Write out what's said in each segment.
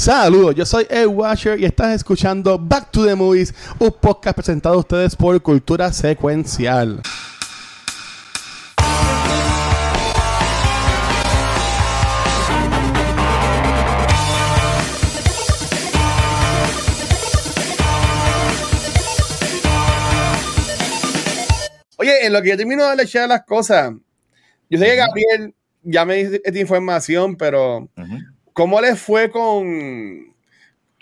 Saludos, yo soy Ed Washer y estás escuchando Back to the Movies, un podcast presentado a ustedes por Cultura Secuencial. Oye, en lo que yo termino de echar las cosas, yo sé que Gabriel ya me dice esta información, pero ¿cómo le fue con...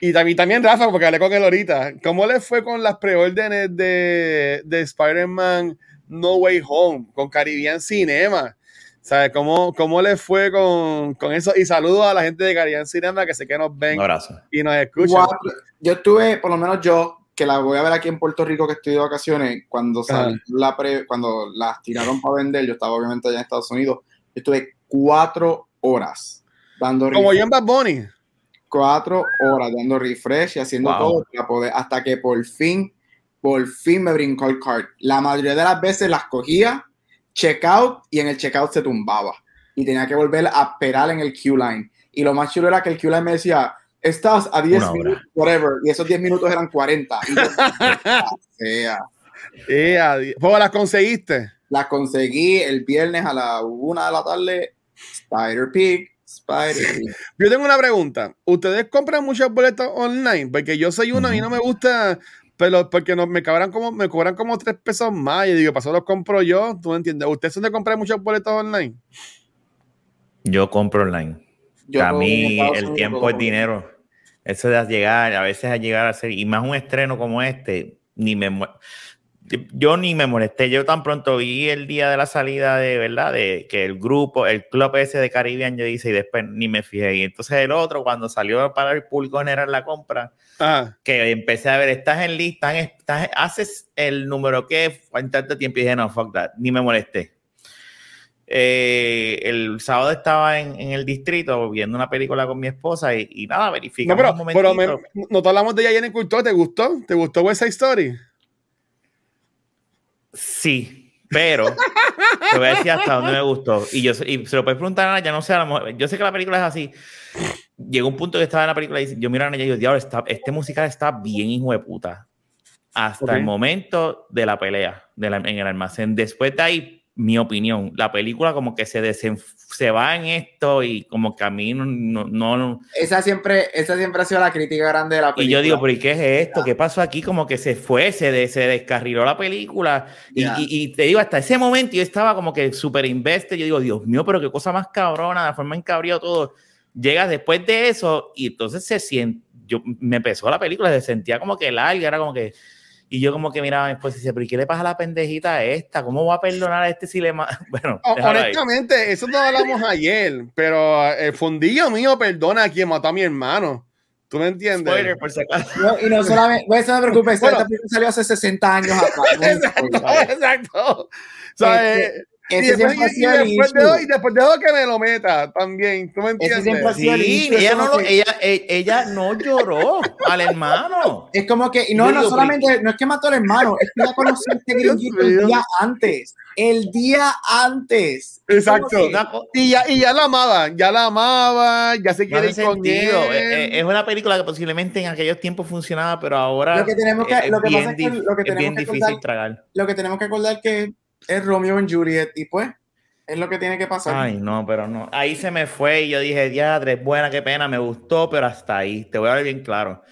Y también, también Rafa, porque hablé con él ahorita, ¿cómo le fue con las preórdenes de, de Spider-Man No Way Home, con Caribbean Cinema? ¿Sabes cómo, cómo le fue con, con, eso? Y saludos a la gente de Caribbean Cinema que sé que nos ven y nos escuchan. Yo estuve, por lo menos yo, que la voy a ver aquí en Puerto Rico que estoy de vacaciones, cuando, la cuando las tiraron para vender, yo estaba obviamente allá en Estados Unidos, estuve cuatro horas dando Como yo en Bad Bunny. Cuatro horas dando refresh y haciendo todo para poder, hasta que por fin, por fin me brincó el card. La mayoría de las veces las cogía, checkout y en el checkout se tumbaba. Y tenía que volver a esperar en el queue line. Y lo más chulo era que el queue line me decía, estás a 10 minutos, whatever, y esos 10 minutos eran 40. Y sea. ¿Cómo las conseguiste? Las conseguí el viernes a la una de la tarde. Spider Pig, Spider. Yo tengo una pregunta. ¿Ustedes compran muchas boletas online? Porque yo soy uno, a mí no me gusta, pero porque no, me cobran como, me cobran como 3 pesos más. Y digo, pasó los compro yo, tú me entiendes. ¿Ustedes son de comprar muchas boletas online? Yo compro online a mí el tiempo es dinero. Eso de llegar, a veces a llegar a ser, y más un estreno como este, ni me yo ni me molesté. Yo tan pronto vi el día de la salida de verdad, de que el grupo, el club ese de Caribbean, yo hice y después ni me fijé. Y entonces el otro, cuando salió para el público general la compra, que empecé a ver, estás en lista, estás, haces el número que, en tanto tiempo y dije, no, fuck that, ni me molesté. Eh, el sábado estaba en, el distrito viendo una película con mi esposa y, nada, verificamos no, pero, pero no te hablamos de ella en el culto, ¿te gustó? ¿Te gustó West Side Story? Sí, pero te voy a decir hasta dónde me gustó. Y, yo, y se lo puedes preguntar a ya no sé, a yo sé que la película es así. Llegó un punto que estaba en la película y yo miro a ella y digo, diablo, este musical está bien hijo de puta. Hasta el momento de la pelea de en el almacén. Después de ahí, mi opinión. La película como que se, se va en esto y como que a mí no, no, Esa siempre, esa siempre ha sido la crítica grande de la película. Y yo digo, pero ¿y qué es esto? ¿Qué pasó aquí? Como que se fue, se, se descarriló la película. Y, y, te digo, hasta ese momento yo estaba como que súper invested. Yo digo, Dios mío, pero qué cosa más cabrona, la forma en que todo. Llegas después de eso y entonces se siente, yo me empezó la película, se sentía como que larga, era como que y yo como que miraba a mi esposa y decía, pero ¿y qué le pasa a la pendejita a esta? ¿Cómo va a perdonar a este si le... Bueno, honestamente, eso no hablamos ayer, pero el fundillo mío perdona a quien mató a mi hermano. ¿Tú me entiendes? Spoiler, por si acaso. No, y no solamente, pues, no se preocupe, esta salió hace 60 años atrás. exacto, exacto. O sea, este, y después, de hoy, después de hoy que me lo meta también, ¿tú me entiendes? Sí, ella no, ella, e, ella no lloró al hermano. Es como que, no, no solamente, no es que mató al hermano, es que ella conoció a este gringuito el día antes. El día antes. Exacto. Y ya, y ya la amaba, ya la amaba, ya se quiere ir con él. E, e, es una película que posiblemente en aquellos tiempos funcionaba, pero ahora lo que tenemos que, lo que pasa es que, lo que tenemos bien que difícil tragar. Lo que tenemos que acordar que es Romeo y Juliet y pues es lo que tiene que pasar. Ay, no, pero no. Ahí se me fue y yo dije, diadre, buena, qué pena, me gustó, pero hasta ahí. Te voy a ver bien claro.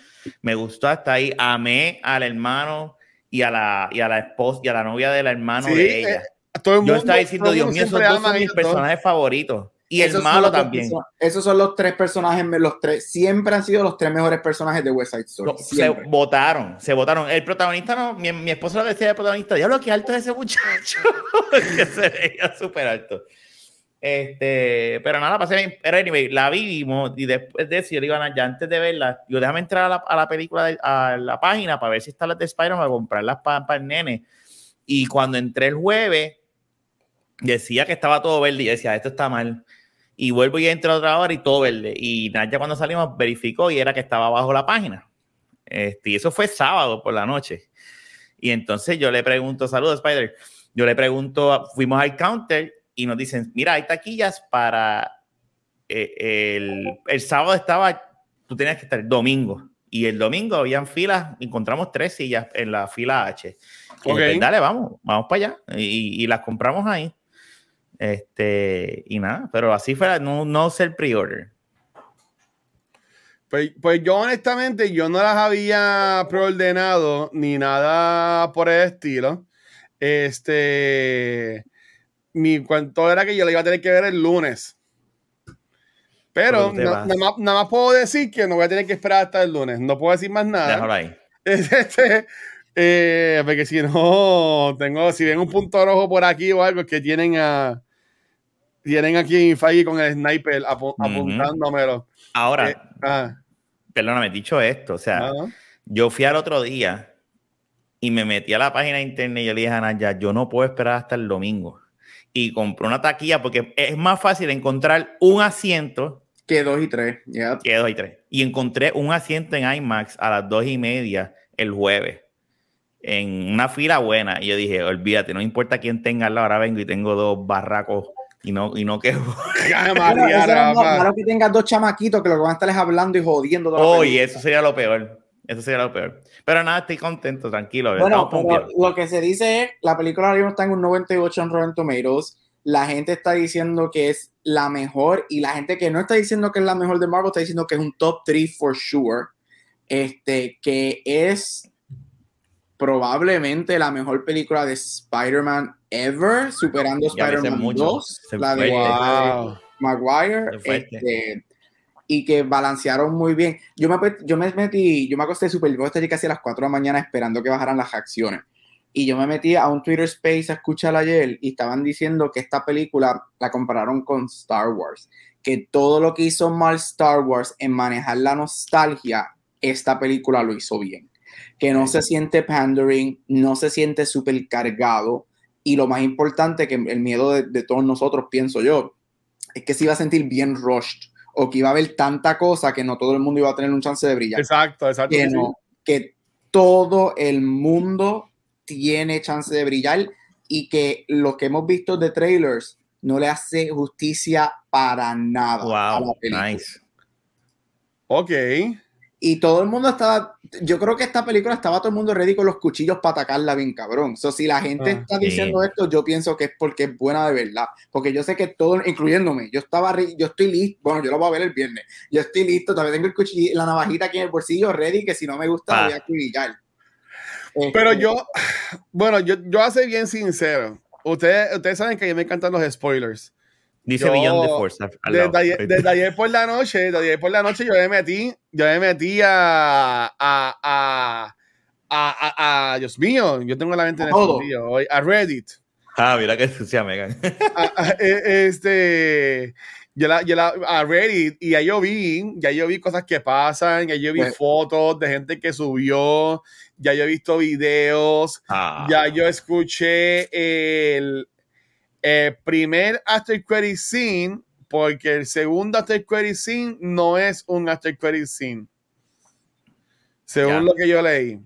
Me gustó hasta ahí. Amé al hermano y a la, y a la esposa y a la novia del hermano de ella. Eh, yo estaba diciendo, Dios mío, esos dos son mis personajes favoritos. Y el malo también. Esos son los tres personajes, los tres, siempre han sido los tres mejores personajes de West Side Story. se votaron, se votaron. El protagonista no, mi, mi esposa lo decía el protagonista, diablo, qué alto es ese muchacho. que se veía súper alto. Este, pero nada, pasé. Pero anyway, la vimos y después de eso, yo le iba a, ya antes de verla, yo déjame entrar a la, a la película, a la página para ver si está las de Spider-Man, para comprarlas para, para el nene. Y cuando entré el jueves, decía que estaba todo verde y decía, esto está mal y vuelvo y entro otra hora y todo verde. Y ya cuando salimos verificó y era que estaba abajo la página. Este, y eso fue sábado por la noche. Y entonces yo le pregunto, saludos Spider, yo le pregunto, fuimos al counter y nos dicen, mira, hay taquillas para... Eh, el, el sábado estaba tú tenías que estar el domingo. Y el domingo habían filas, encontramos tres sillas en la fila H. Y pues, dale, vamos, vamos para allá. Y, las compramos ahí. Este, y nada, pero así fue, no, no el pre-order. Pues, pues, yo honestamente, yo no las había preordenado ni nada por el estilo. Este, mi cuento era que yo la iba a tener que ver el lunes. Pero nada más puedo decir que no voy a tener que esperar hasta el lunes. No puedo decir más nada. Déjalo ahí. Este, eh, porque si no, tengo, si ven un punto rojo por aquí o algo, que tienen a. Tienen aquí Faggy con el sniper apuntándomelo. Ahora, eh, ah. perdóname, dicho esto, o sea, yo fui al otro día y me metí a la página de internet y yo le dije a Naya, yo no puedo esperar hasta el domingo. Y compré una taquilla porque es más fácil encontrar un asiento que dos y tres. Que dos y tres. Y encontré un asiento en IMAX a las dos y media el jueves. En una fila buena. Y yo dije, olvídate, no importa quién tenga al ahora vengo y tengo dos barracos y no, y no que. María, que tengas dos chamaquitos que lo que van a estar hablando y jodiendo. Oh, y eso sería lo peor. Eso sería lo peor. Pero nada, estoy contento, tranquilo. Bueno, lo que se dice es, la película ahora mismo está en un 98 en Rotten Tomatoes la gente está diciendo que es la mejor y la gente que no está diciendo que es la mejor de Marvel está diciendo que es un top 3 for sure. Este, que es probablemente la mejor película de Spider-Man ever, superando Spider-Man 2, la de Maguire, este, y que balancearon muy bien. Yo me, yo me metí, yo me acosté súper, yo casi a las 4 de la mañana esperando que bajaran las acciones. Y yo me metí a un Twitter Space a escuchar ayer y estaban diciendo que esta película la compararon con Star Wars, que todo lo que hizo mal Star Wars en manejar la nostalgia, esta película lo hizo bien, que no se siente pandering, no se siente súper cargado y lo más importante que el miedo de, todos nosotros, pienso yo, es que se iba a sentir bien rushed o que iba a haber tanta cosa que no todo el mundo iba a tener un chance de brillar. Exacto, exacto. Que, que todo el mundo tiene chance de brillar y que lo que hemos visto de trailers no le hace justicia para nada. Wow, nice. Ok. Y todo el mundo estaba, yo creo que esta película estaba todo el mundo ready con los cuchillos para atacarla bien cabrón. So, si la gente ah, está diciendo esto, yo pienso que es porque es buena de verdad. Porque yo sé que todo, incluyéndome, yo estaba, yo estoy listo, bueno, yo lo voy a ver el viernes. Yo estoy listo, también tengo el cuchillo, la navajita aquí en el bolsillo ready, que si no me gusta, voy a acribillar. Pero yo, bueno, yo, yo a ser bien sincero. Ustedes, ustedes saben que a mí me encantan los spoilers. Dice Beyond de Force. Desde ayer, por la noche, desde ayer por la noche yo me metí, yo me metí a, a, a, a, a Dios mío, yo tengo la mente en el hoy, a Reddit. Ah, mira que sucia Megan. E, este, yo la, yo la, a Reddit y ya yo vi, ya yo vi cosas que pasan, ya yo vi pues fotos de gente que subió, ya yo he visto videos, ah. ya yo escuché el, primer After Credit Scene, porque el segundo After Credit Scene no es un After Credit Scene. Según lo que yo leí.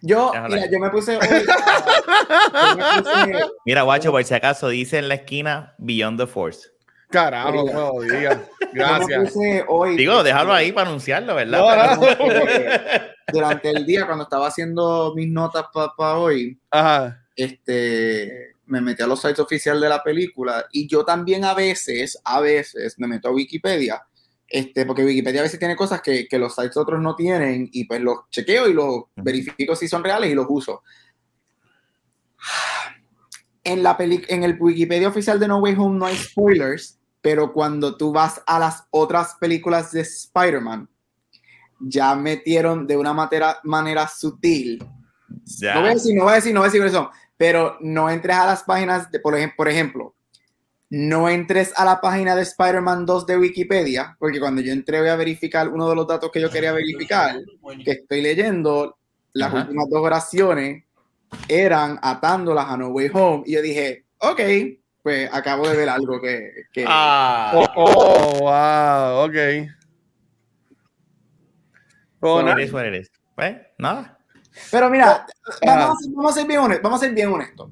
Yo, mira, yo me puse Mira, guacho, por si acaso dice en la esquina Beyond the Force. Carajo, no, diga. Gracias. Digo, déjalo ahí para anunciarlo, ¿verdad? durante el día, cuando estaba haciendo mis notas para hoy, este me metí a los sites oficiales de la película y yo también a veces, a veces me meto a Wikipedia, este, porque Wikipedia a veces tiene cosas que, que los sites otros no tienen y pues los chequeo y los verifico si son reales y los uso. En, la en el Wikipedia oficial de No Way Home no hay spoilers, pero cuando tú vas a las otras películas de Spider-Man, ya metieron de una manera, manera sutil. No voy a decir, no voy a decir, no voy a decir eso, pero no entres a las páginas, de, por, ejemplo, por ejemplo, no entres a la página de Spider-Man 2 de Wikipedia, porque cuando yo entré voy a verificar uno de los datos que yo quería verificar, que estoy leyendo, las últimas dos oraciones eran atándolas a No Way Home, y yo dije, ok, pues acabo de ver algo que... Ah. Oh, oh, wow, ok. Oh, eres, eres. Pues, nada. Pero mira, vamos, a ser, bien honestos. Vamos a ser bien honestos.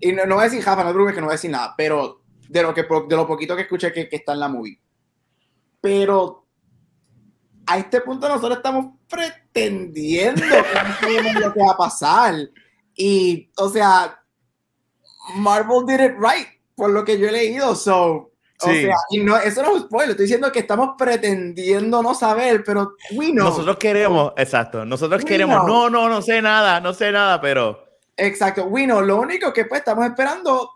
Y no, voy a decir Jafa, no te que no voy a decir nada, pero de lo, que, de lo poquito que escuché que, que está en la movie. Pero a este punto nosotros estamos pretendiendo que no lo que va a pasar. Y, o sea, Marvel did it right, por lo que yo he leído. So, o sea, y no, eso no es un spoiler, estoy diciendo que estamos pretendiendo no saber, pero we know. Nosotros queremos, exacto, nosotros queremos, no, no, no sé nada, no sé nada, pero... Exacto, we know, lo único que pues estamos esperando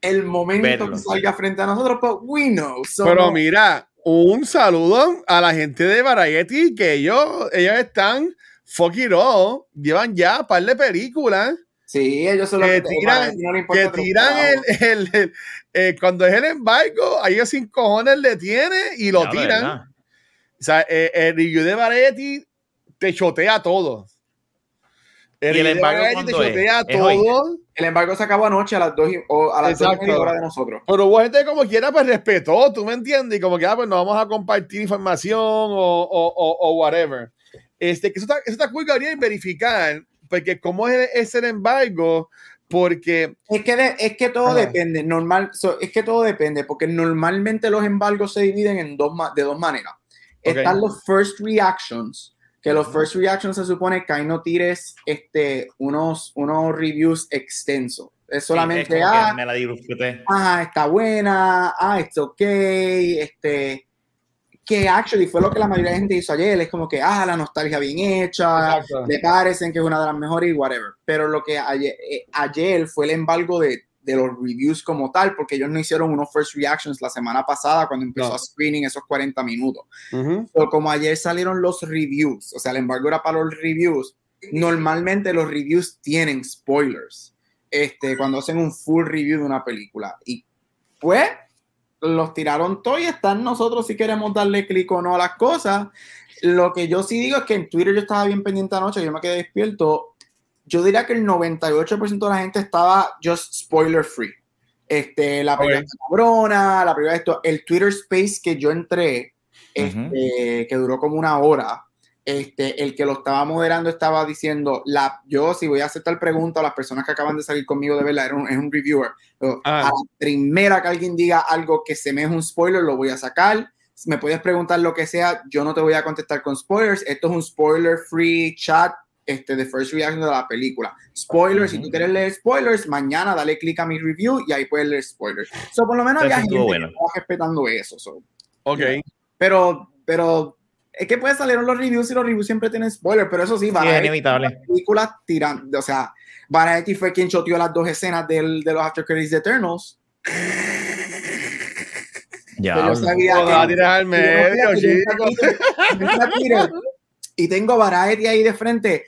el momento que salga frente a nosotros, pero we know. pero mira, un saludo a la gente de Variety, que ellos, ellos están fuck it all, llevan ya un par de películas. Sí, ellos son los que, tiran, que tiran el, el, eh, cuando es el embargo, a ellos sin cojones le tiene y lo tiran. O sea, eh, el review de Variety te chotea todo. El, y el embargo te chotea todo. El embargo se acabó anoche a las 2 o a las horas de nosotros. Pero hubo gente como quiera, pues respetó, tú me entiendes, y como quiera, pues nos vamos a compartir información o, o, o, whatever. Este, que eso está, eso está cool, Gabriel, verificar porque cómo es, es el embargo, porque... Es que, es que todo depende, normal, es que todo depende, porque normalmente los embargos se dividen en dos, de dos maneras. Están los first reactions, que los first reactions se supone que ahí no tires este, unos, unos reviews extensos. Es solamente, ah, me la ah, está buena, ah, it's ok, este, que actually fue lo que la mayoría de gente hizo ayer, es como que, ah, la nostalgia bien hecha, le parecen que es una de las mejores y whatever. Pero lo que ayer, eh, ayer fue el embargo de, de, los reviews como tal, porque ellos no hicieron unos first reactions la semana pasada cuando empezó a screening esos 40 minutos. Pero como ayer salieron los reviews, o sea, el embargo era para los reviews, normalmente los reviews tienen spoilers. Este, cuando hacen un full review de una película. Y pues, los tiraron todo y están nosotros si queremos darle clic o no a las cosas. Lo que yo sí digo es que en Twitter yo estaba bien pendiente anoche, yo me quedé despierto. Yo diría que el 98% de la gente estaba just spoiler free. Este, la primera cabrona, la primera esto, el Twitter Space que yo entré, este, que duró como una hora, este, el que lo estaba moderando estaba diciendo, la, yo si voy a hacer tal pregunta a las personas que acaban de salir conmigo de verla, es un reviewer, ah. a la primera que alguien diga algo que se me es un spoiler, lo voy a sacar. Me puedes preguntar lo que sea, yo no te voy a contestar con spoilers. Esto es un spoiler free chat este, de first reaction de la película. Spoilers, si tú quieres leer spoilers, mañana dale clic a mi review y ahí puedes leer spoilers. So, por lo menos había gente bueno. que estaba respetando eso. So. Ok. Pero, pero es que pues salieron los reviews y los reviews siempre tienen spoilers, pero eso sí, Variety, es inevitable. película tirando, o sea, Variety fue quien choteó las dos escenas del, de los After Credits de Eternals. Ya, yo sabía que, a tirar al medio, Y tengo Variety ahí de frente.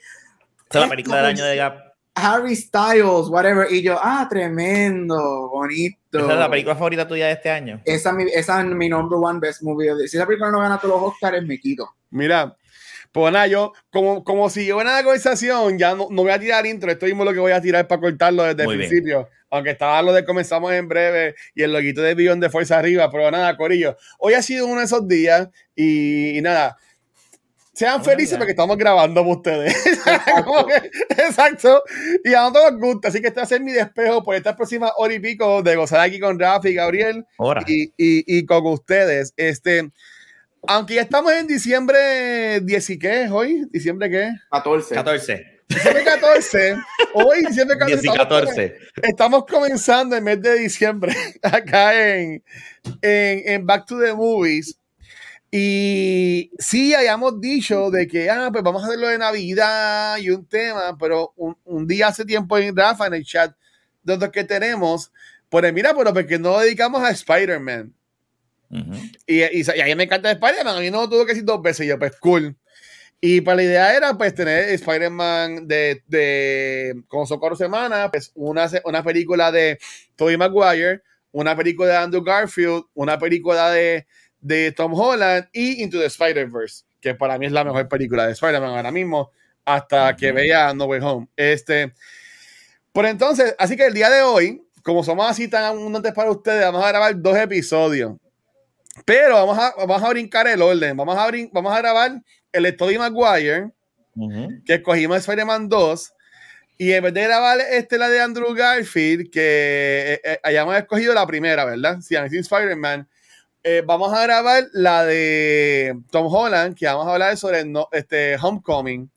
Esta es la película del año de Gap. Harry Styles, whatever. Y yo, ah, tremendo, bonito. ¿Esa es la película favorita tuya de este año? Esa, esa es mi number one best movie. Si esa película no gana todos los Oscars, me quito. Mira, pues nada, yo, como, como si yo la conversación, ya no, no, voy a tirar intro, esto mismo lo que voy a tirar para cortarlo desde el principio. Aunque estaba lo de comenzamos en breve y el loguito de Billón de Fuerza Arriba, pero nada, Corillo. Hoy ha sido uno de esos días y nada, sean felices porque estamos grabando para ustedes. Exacto. Y a nosotros nos gusta. Así que este va a ser mi despejo por esta próxima hora y pico de gozar aquí con Rafa y Gabriel. Y, y, y, con ustedes. Este, aunque ya estamos en diciembre 10 y qué es hoy. ¿Diciembre qué? 14. 14. Diciembre 14. Hoy, diciembre 14. 14. Estamos, comenzando el mes de diciembre acá en, en, en Back to the Movies. Y sí, hayamos dicho de que, ah, pues vamos a hacerlo de Navidad y un tema, pero un, día hace tiempo en Rafa, en el chat, donde que tenemos, pues mira, pero porque no dedicamos a Spider-Man. y, y, a mí me encanta Spider-Man, a mí no tuve que decir dos veces, yo, pues cool. Y para pues, la idea era pues tener Spider-Man de, de como Socorro Semana, pues una, una película de Tobey Maguire, una película de Andrew Garfield, una película de de Tom Holland y Into the Spider-Verse, que para mí es la mejor película de Spider-Man ahora mismo, hasta que vea No Way Home. Este, por entonces, así que el día de hoy, como somos así tan abundantes para ustedes, vamos a grabar dos episodios. Pero vamos a, vamos a brincar el orden. Vamos a, vamos a grabar el Story Maguire, que escogimos Spider-Man 2. Y en vez de grabar este, la de Andrew Garfield, que eh, eh, hayamos escogido la primera, ¿verdad? Sí, Amazing Spider-Man eh, vamos a grabar la de Tom Holland, que vamos a hablar sobre este, Homecoming.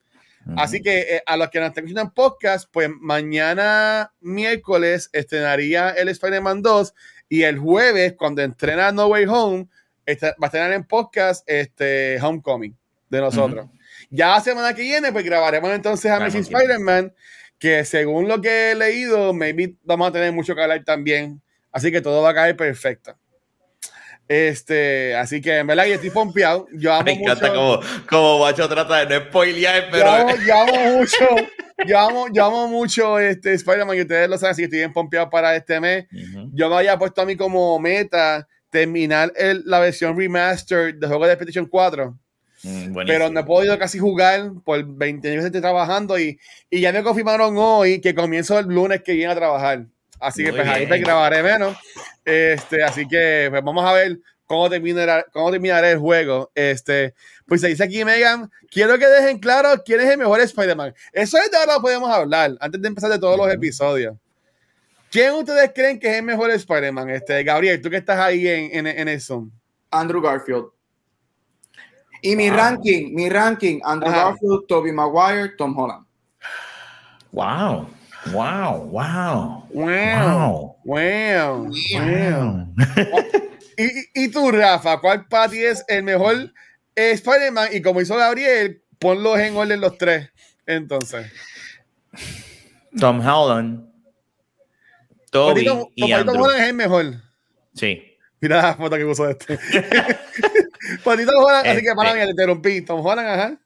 Así que eh, a los que nos estén escuchando en podcast, pues mañana miércoles estrenaría el Spider-Man 2 y el jueves, cuando entrena No Way Home, va a estrenar en podcast este Homecoming de nosotros. Ya la semana que viene, pues grabaremos entonces a Amazing Spider-Man, que según lo que he leído, maybe vamos a tener mucho que hablar también. Así que todo va a caer perfecto. Este, así que en verdad yo estoy pompeado. Yo amo Me encanta como, como Bacho trata de no spoilear, pero. Yo amo, mucho, yo amo, yo amo mucho este Spider-Man y ustedes lo saben, así que estoy bien pompeado para este mes. Yo me había puesto a mí como meta terminar el, la versión remaster de juego de PlayStation 4. Mm, pero no he podido casi jugar por 20 años estoy trabajando y, y ya me confirmaron hoy que comienzo el lunes que viene a trabajar. Así que pues ahí te grabaré menos. Este, así que pues vamos a ver cómo terminará, cómo terminará el juego. Este, pues se dice aquí Megan, quiero que dejen claro quién es el mejor Spider-Man. Eso es de ahora podemos hablar, antes de empezar de todos los episodios. ¿Quién ustedes creen que es el mejor Spider-Man? Este, Gabriel, tú que estás ahí en, en, en el Zoom. Andrew Garfield. Y mi ranking, mi ranking, Andrew Garfield, Tobey Maguire, Tom Holland. Wow. Wow, wow. Wow. Wow. wow. ¿Y, ¿Y tú, Rafa, cuál Patty es el mejor Spider-Man? Y como hizo Gabriel, ponlos en orden los tres. Entonces. Tom Holland. Toby y Andrew. Tom Holland es el mejor. Sí. Mira la foto que puso de este. Patito Tom Holland, así que para mí, le interrumpí. Tom Holland, ajá.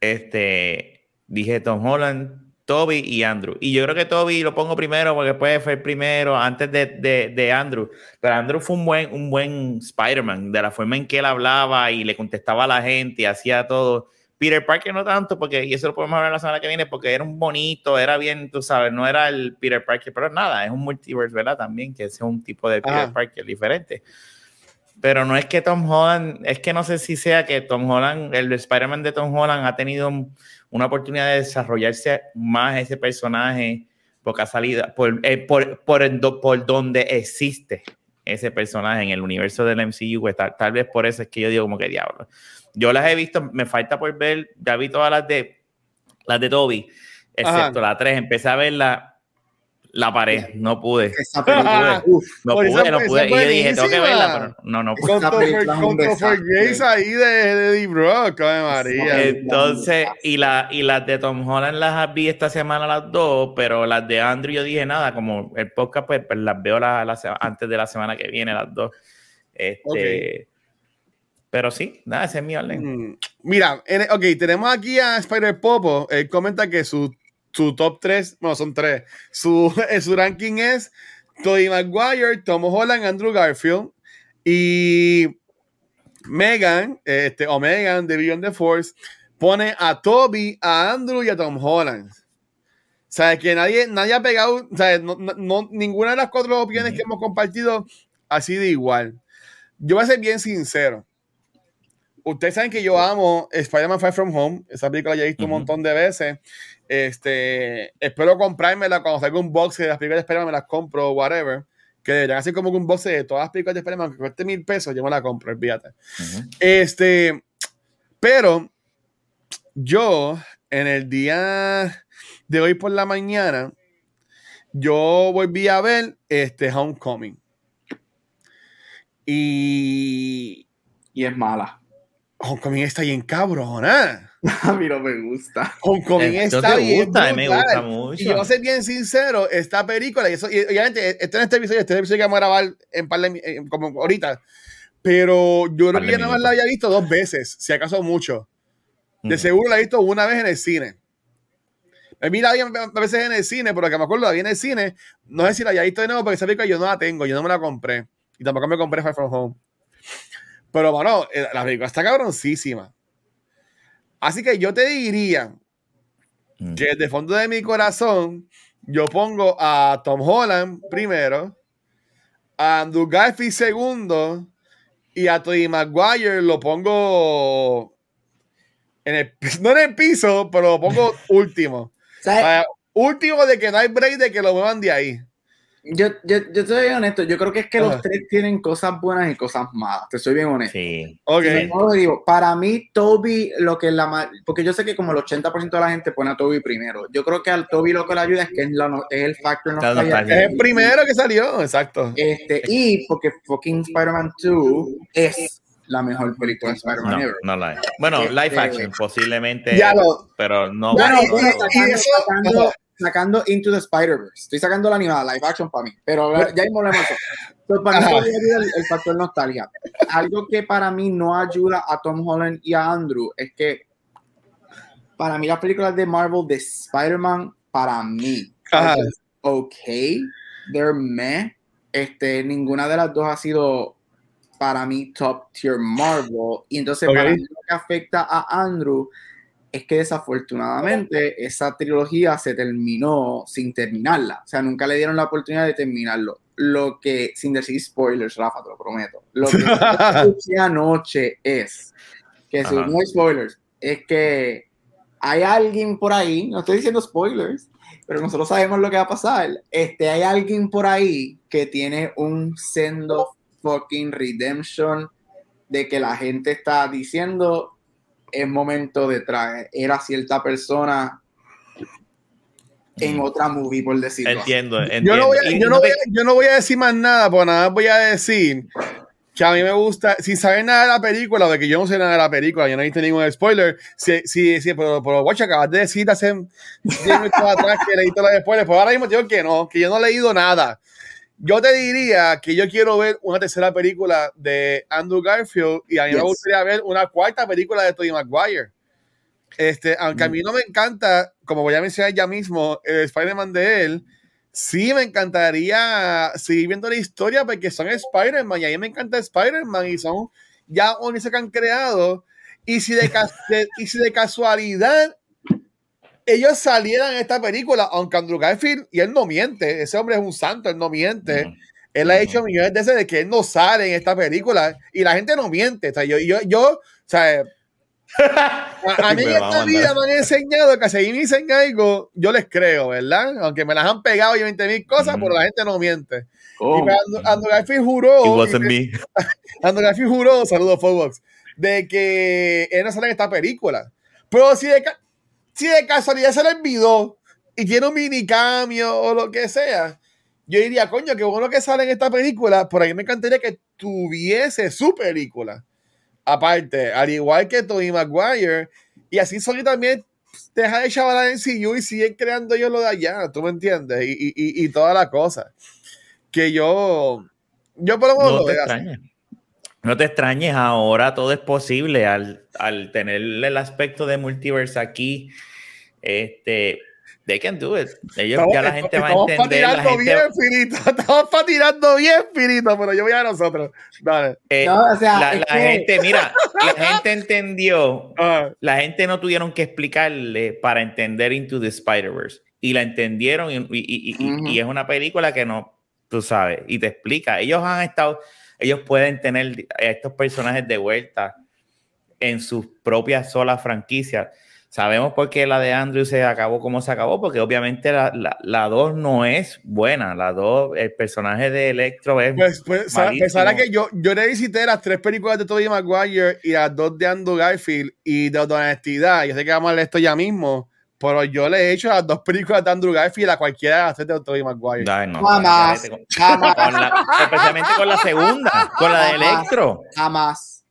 Este, dije Tom Holland, Toby y Andrew. Y yo creo que Toby lo pongo primero porque puede ser primero antes de, de, de, Andrew. Pero Andrew fue un buen, un buen Spider-Man, de la forma en que él hablaba y le contestaba a la gente y hacía todo. Peter Parker no tanto, porque, y eso lo podemos hablar la semana que viene, porque era un bonito, era bien, tú sabes, no era el Peter Parker, pero nada, es un multiverse, ¿verdad? También, que es un tipo de Peter Parker diferente. Pero no es que Tom Holland, es que no sé si sea que Tom Holland, el Spider-Man de Tom Holland ha tenido una oportunidad de desarrollarse más ese personaje porque ha salido por, eh, por, por, por, donde existe ese personaje en el universo del MCU, pues tal, vez por eso es que yo digo como que diablo. Yo las he visto, me falta por ver, ya vi todas las de las de Toby, excepto la 3, empecé a verla la pared, no pude. no pude, no pude. Y yo dije, tengo que verla, pero no, no pude. Ahí de, de Deep Rock, María. Entonces, y, la, y las de Tom Holland las vi esta semana las dos, pero las de Andrew yo dije nada, como el podcast, pues, pues las veo la, antes de la semana que viene, las dos. Este, Pero sí, nada, ese es mi orden. Mm, mira, ok, tenemos aquí a Spider Popo. Él comenta que su su top 3, bueno, son 3. Su, su ranking es Tobey Maguire, Tom Holland, Andrew Garfield y Megan, este, o Megan de Beyond the Force, pone a Toby, a Andrew y a Tom Holland. O sea, que nadie, nadie ha pegado, o sea, no, no, ninguna de las cuatro opiniones que hemos compartido ha sido igual. Yo voy a ser bien sincero. Ustedes saben que yo amo Spider-Man Far From Home. Esa película ya he visto un montón de veces. Este, espero comprármela cuando salga un box de las películas de Spider-Man, me las compro, whatever. Que deberían hacer como un box de todas las películas de Spider-Man que cueste mil pesos, yo me la compro, olvídate. Este, pero yo, en el día de hoy por la mañana, yo volví a ver este Homecoming. Y. Y es mala. Homecoming está bien cabrona. A mí no me gusta. Homecoming eh, está bien. Gusta, me gusta mucho. Y yo voy a ser bien sincero, esta película, y, eso, y obviamente, este en este episodio, este episodio que vamos a grabar en par de, eh, como ahorita, pero yo creo que ya nada más la había visto dos veces, si acaso mucho. De seguro la he visto una vez en el cine. A mí la vi a veces en el cine, pero que me acuerdo la vi en el cine. No sé si la haya visto de nuevo, porque esa película yo no la tengo, yo no me la compré. Y tampoco me compré Far From Home. Pero bueno, eh, la película está cabroncísima. Así que yo te diría mm. que de fondo de mi corazón yo pongo a Tom Holland primero, a Andrew Garfield segundo y a Tony Maguire lo pongo en el, no en el piso, pero lo pongo último. último de que no hay break de que lo muevan de ahí. Yo, yo, yo soy bien honesto, yo creo que es que los tres tienen cosas buenas y cosas malas, te soy bien honesto. Sí. Ok. digo, para mí, Toby, lo que la porque yo sé que como el 80% de la gente pone a Toby primero. Yo creo que al Toby lo que le ayuda es que es, es el factor nostalgia. Es el primero que salió, exacto. Este, y porque fucking Spider-Man 2 es la mejor película de Spider-Man no, ever. No la es. Bueno, este, live action posiblemente, ya lo, pero no. Bueno, sacando, sacando Into the Spider-Verse. Estoy sacando la animada, live action para mí. Pero ya hay problemas. para mí el, el factor nostalgia. Algo que para mí no ayuda a Tom Holland y a Andrew es que para mí las películas de Marvel de Spider-Man, para mí, ok, they're meh. Este, ninguna de las dos ha sido para mí top tier Marvel. Y entonces para mí lo que afecta a Andrew es que desafortunadamente esa trilogía se terminó sin terminarla. O sea, nunca le dieron la oportunidad de terminarlo. Lo que, sin decir spoilers, Rafa, te lo prometo. Lo que escuché anoche es que, si no hay spoilers, es que hay alguien por ahí, no estoy diciendo spoilers, pero nosotros sabemos lo que va a pasar. Este, hay alguien por ahí que tiene un sendo fucking redemption de que la gente está diciendo es momento de traer a cierta persona en otra movie, por decirlo. Entiendo, Yo, no voy a, yo, no voy a, decir más nada, porque nada voy a decir que a mí me gusta, sin saber nada de la película, de que yo no sé nada de la película, yo no he visto ningún spoiler, sí, sí, sí pero, pero watch, acabas de decir hace 10 minutos atrás que leí todos los spoilers, pero ahora mismo digo que no, que yo no he leído nada. Yo te diría que yo quiero ver una tercera película de Andrew Garfield y a mí me gustaría ver una cuarta película de Tobey Maguire. Este, aunque a mí mm. no me encanta, como voy a mencionar ya mismo, el Spider-Man de él, sí me encantaría seguir viendo la historia porque son Spider-Man y a mí me encanta Spider-Man y son ya unices que han creado. Y si de, y si de casualidad ellos salieran en esta película, aunque Andrew Garfield, y él no miente, ese hombre es un santo, él no miente. Él ha hecho millones de veces de que él no sale en esta película y la gente no miente. O sea, yo, yo, yo, o sea, a, mí en esta vida me han enseñado que si me dicen algo, yo les creo, ¿verdad? Aunque me las han pegado y 20 mil cosas, pero la gente no miente. Y pues Andrew, Garfield juró. Andrew Garfield juró, saludos, Foxbox, de que él no sale en esta película. Pero si de, si de casualidad se le olvidó y tiene un mini cambio o lo que sea, yo diría, coño, qué bueno que sale en esta película, por ahí me encantaría que tuviese su película. Aparte, al igual que Tony Maguire, y así Sony también deja de chaval en CU y siguen creando ellos lo de allá, ¿tú me entiendes? Y, y, y toda la cosa. Que yo, yo por lo menos no te extrañes. No te extrañes, ahora todo es posible al, al tener el aspecto de multiverse aquí. Este, they can do it. Ellos ya la gente va a entender. La gente... bien, finito. Estamos patinando bien, finito, pero yo voy a nosotros. Dale. Eh, no, o sea, la, la gente, mira, la gente entendió. La gente no tuvieron que explicarle para entender Into the Spider-Verse. Y la entendieron y, y, y, y, es una película que no, tú sabes, y te explica. Ellos han estado ellos pueden tener a estos personajes de vuelta en sus propias solas franquicias. Sabemos por qué la de Andrew se acabó como se acabó, porque obviamente la 2 la, no es buena. La 2, el personaje de Electro es. Pues, pues pensará que yo, yo le visité las tres películas de Tobey Maguire y las dos de Andrew Garfield y de Honestidad. Yo sé que vamos a leer esto ya mismo. Pero yo le he hecho las dos películas de Andrew Garfield a cualquiera de las tres de Tobey Maguire. no, jamás, especialmente con la segunda, con la de Electro. Jamás.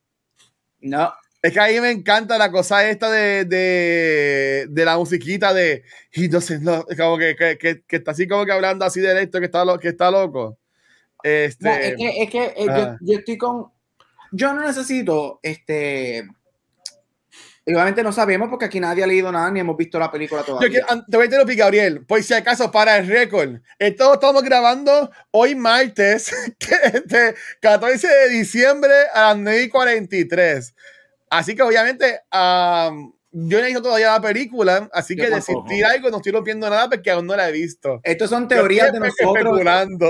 No. Es que a mí me encanta la cosa esta de, de, de la musiquita de y entonces no, como que, que, que, está así como que hablando así de Electro que está, lo, que está loco. Este, es que, es que eh, yo, yo, estoy con. Yo no necesito este obviamente no sabemos porque aquí nadie ha leído nada ni hemos visto la película todavía. te voy a decir, Gabriel, pues si acaso para el récord, esto estamos grabando hoy martes, este, 14 de diciembre a las 9 y 43. Así que obviamente yo no he visto todavía la película, así que decir algo no estoy rompiendo nada porque aún no la he visto. Estos son teorías de nosotros.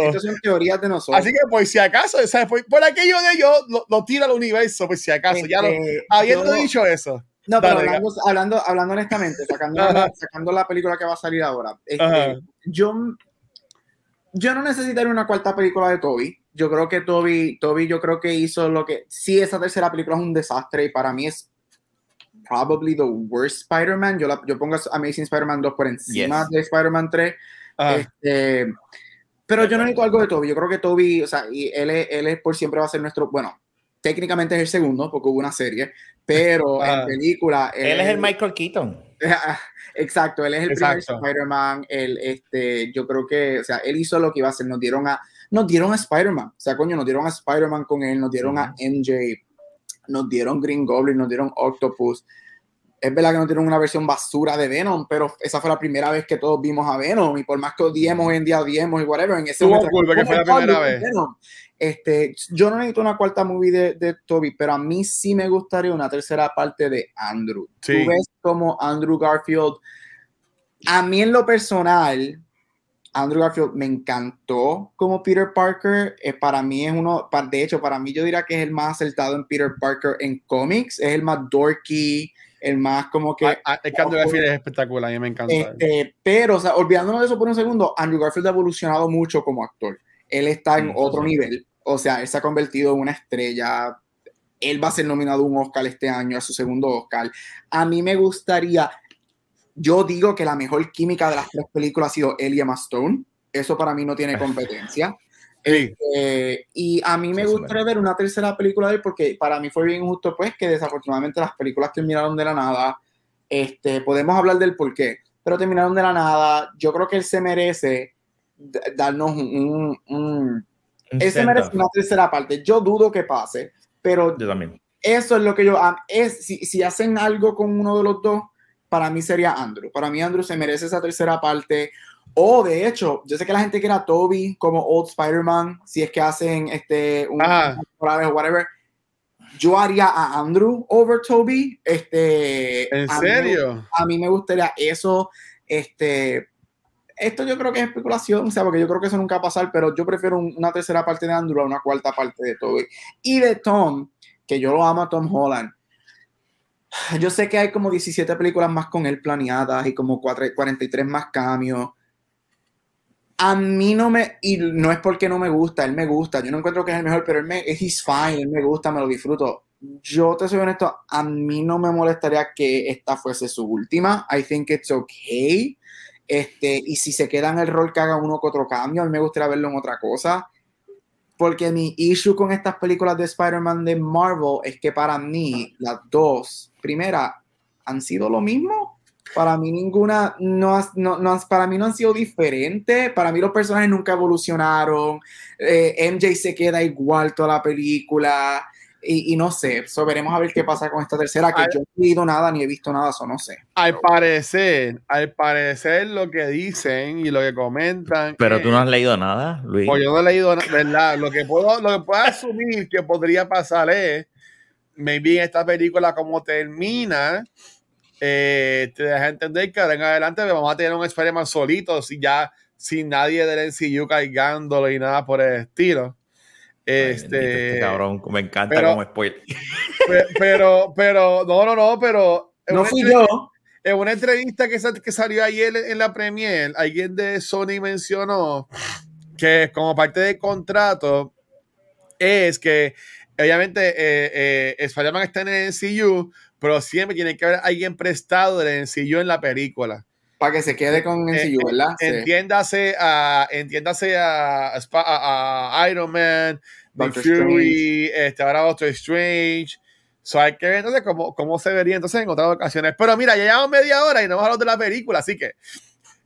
Estos son teorías de nosotros. Así que por si acaso, Por, por, aquello de yo lo, lo tira al universo, por si acaso. ya lo, este, habiendo dicho eso. No, pero hablando, hablando, honestamente, sacando, sacando, la película que va a salir ahora, este, yo yo no necesitaría una cuarta película de Toby. Yo creo que Toby, Toby, yo creo que hizo lo que. Sí, esa tercera película es un desastre y para mí es probably the worst Spider-Man. Yo, yo pongo Amazing Spider-Man 2 por encima de Spider-Man 3. Ah. Este, pero yo no necesito algo de Toby. Yo creo que Toby, o sea, y él, él es por siempre va a ser nuestro. Bueno, técnicamente es el segundo porque hubo una serie, pero en ah. película. Él, es el Michael Keaton. Exacto, él es el primer Spider-Man. Este, yo creo que, o sea, él hizo lo que iba a hacer. Nos dieron a, nos dieron a Spider-Man. O sea, coño, nos dieron a Spider-Man con él, nos dieron a MJ, nos dieron Green Goblin, nos dieron Octopus. Es verdad que no tienen una versión basura de Venom, pero esa fue la primera vez que todos vimos a Venom. Y por más que odiemos hoy en día, odiemos y whatever, en ese momento. que fue la primera vez. Este, yo no necesito una cuarta movie de, de, Toby, pero a mí sí me gustaría una tercera parte de Andrew. Tú ves como Andrew Garfield. A mí en lo personal, Andrew Garfield me encantó como Peter Parker. Eh, para mí es uno, de hecho, para mí yo diría que es el más acertado en Peter Parker en cómics. Es el más dorky, el más como que... Ah, el Andrew Garfield es espectacular, a mí me encanta. Este, pero, o sea, olvidándonos de eso por un segundo, Andrew Garfield ha evolucionado mucho como actor. Él está en otro nivel. O sea, él se ha convertido en una estrella. Él va a ser nominado a un Oscar este año, a su segundo Oscar. A mí me gustaría, yo digo que la mejor química de las tres películas ha sido Emma Stone. Eso para mí no tiene competencia. Este, y a mí me gustaría ver una tercera película de él porque para mí fue bien injusto pues que desafortunadamente las películas terminaron de la nada. Este, podemos hablar del por qué, pero terminaron de la nada. Yo creo que él se merece darnos un ese merece una tercera parte. Yo dudo que pase, pero eso es lo que yo. Es, si, si hacen algo con uno de los dos, para mí sería Andrew. Para mí, Andrew se merece esa tercera parte. O de hecho, yo sé que la gente quiere a Toby como Old Spider-Man, si es que hacen este un o whatever. Yo haría a Andrew over Toby. Este, ¿En serio? a mí me gustaría eso. Este, esto yo creo que es especulación, o sea, porque yo creo que eso nunca va a pasar, pero yo prefiero una tercera parte de Andrew a una cuarta parte de Toby. Y de Tom, que yo lo amo a Tom Holland. Yo sé que hay como 17 películas más con él planeadas y como 43 más cambios. A mí no me, y no es porque no me gusta, él me gusta, yo no encuentro que es el mejor, pero él me, he's fine, él me gusta, me lo disfruto. Yo te soy honesto, a mí no me molestaría que esta fuese su última. I think it's okay este, y si se queda en el rol que haga uno que otro cambio, a mí me gustaría verlo en otra cosa. Porque mi issue con estas películas de Spider-Man de Marvel es que para mí, las dos, primera, han sido lo mismo. Para mí ninguna, no, no, para mí no han sido diferentes. Para mí los personajes nunca evolucionaron. Eh, MJ se queda igual toda la película. Y, no sé, so veremos a ver qué pasa con esta tercera, que yo no he leído nada ni he visto nada, eso no sé. Al parecer, al parecer lo que dicen y lo que comentan. Pero tú no has leído nada, Luis. Pues yo no he leído nada, ¿verdad? Lo que puedo, lo que puedo asumir que podría pasar es, maybe en esta película como termina, eh, te deja entender que ahora en adelante vamos a tener un experimento solito, si ya sin nadie del NCU cargándolo y nada por el estilo. Este, este, cabrón, me encanta como spoiler. Pero, pero, no, no, no, pero. No fui yo. En una entrevista que, que salió ayer en la Premier, alguien de Sony mencionó que como parte del contrato es que obviamente eh, eh, Spider-Man está en el NCU, pero siempre tiene que haber alguien prestado del NCU en la película. Para que se quede con el NCU, ¿verdad? Entiéndase, a, entiéndase a, a, Iron Man, Nick Fury, este, ahora Doctor Strange. So hay que ver entonces cómo, cómo se vería entonces en otras ocasiones. Pero mira, ya llevamos media hora y no vamos a hablar de la película, así que,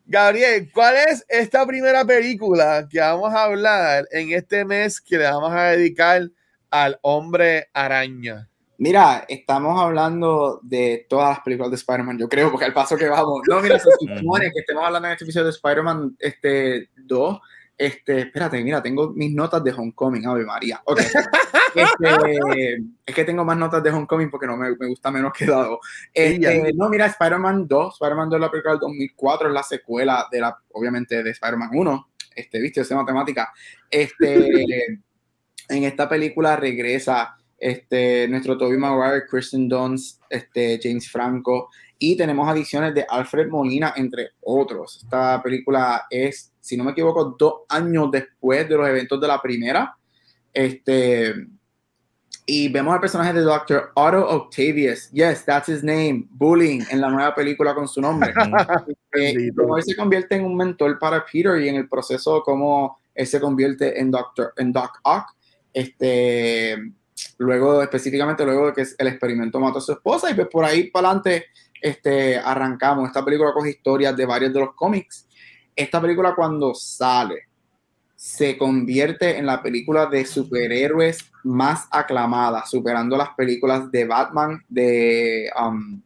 Gabriel, ¿cuál es esta primera película que vamos a hablar en este mes que le vamos a dedicar al hombre araña? Mira, estamos hablando de todas las películas de Spider-Man, yo creo, porque al paso que vamos. No, mira, se supone que estemos hablando en este episodio de Spider-Man este, 2. Este, espérate, mira, tengo mis notas de Homecoming, Ave María. Okay. Este, es que tengo más notas de Homecoming porque no me, me gusta menos que dado. Este, no, mira, Spider-Man 2, Spider-Man 2 es la película del 2004, es la secuela de la, obviamente, de Spider-Man 1. Este, viste, es matemática. Este, en esta película regresa este, nuestro Toby Maguire, Kristen Dunst, este, James Franco, y tenemos adiciones de Alfred Molina, entre otros. Esta película es, si no me equivoco, dos años después de los eventos de la primera. Este, y vemos al personaje de Dr. Otto Octavius. Yes, that's his name. Bullying en la nueva película con su nombre. eh, él se convierte en un mentor para Peter y en el proceso como él se convierte en Doctor, en Doc Ock. Este, luego, específicamente luego de que el experimento mató a su esposa y pues por ahí para adelante este, arrancamos. Esta película coge historias de varios de los cómics. Esta película cuando sale se convierte en la película de superhéroes más aclamada, superando las películas de Batman, de, um,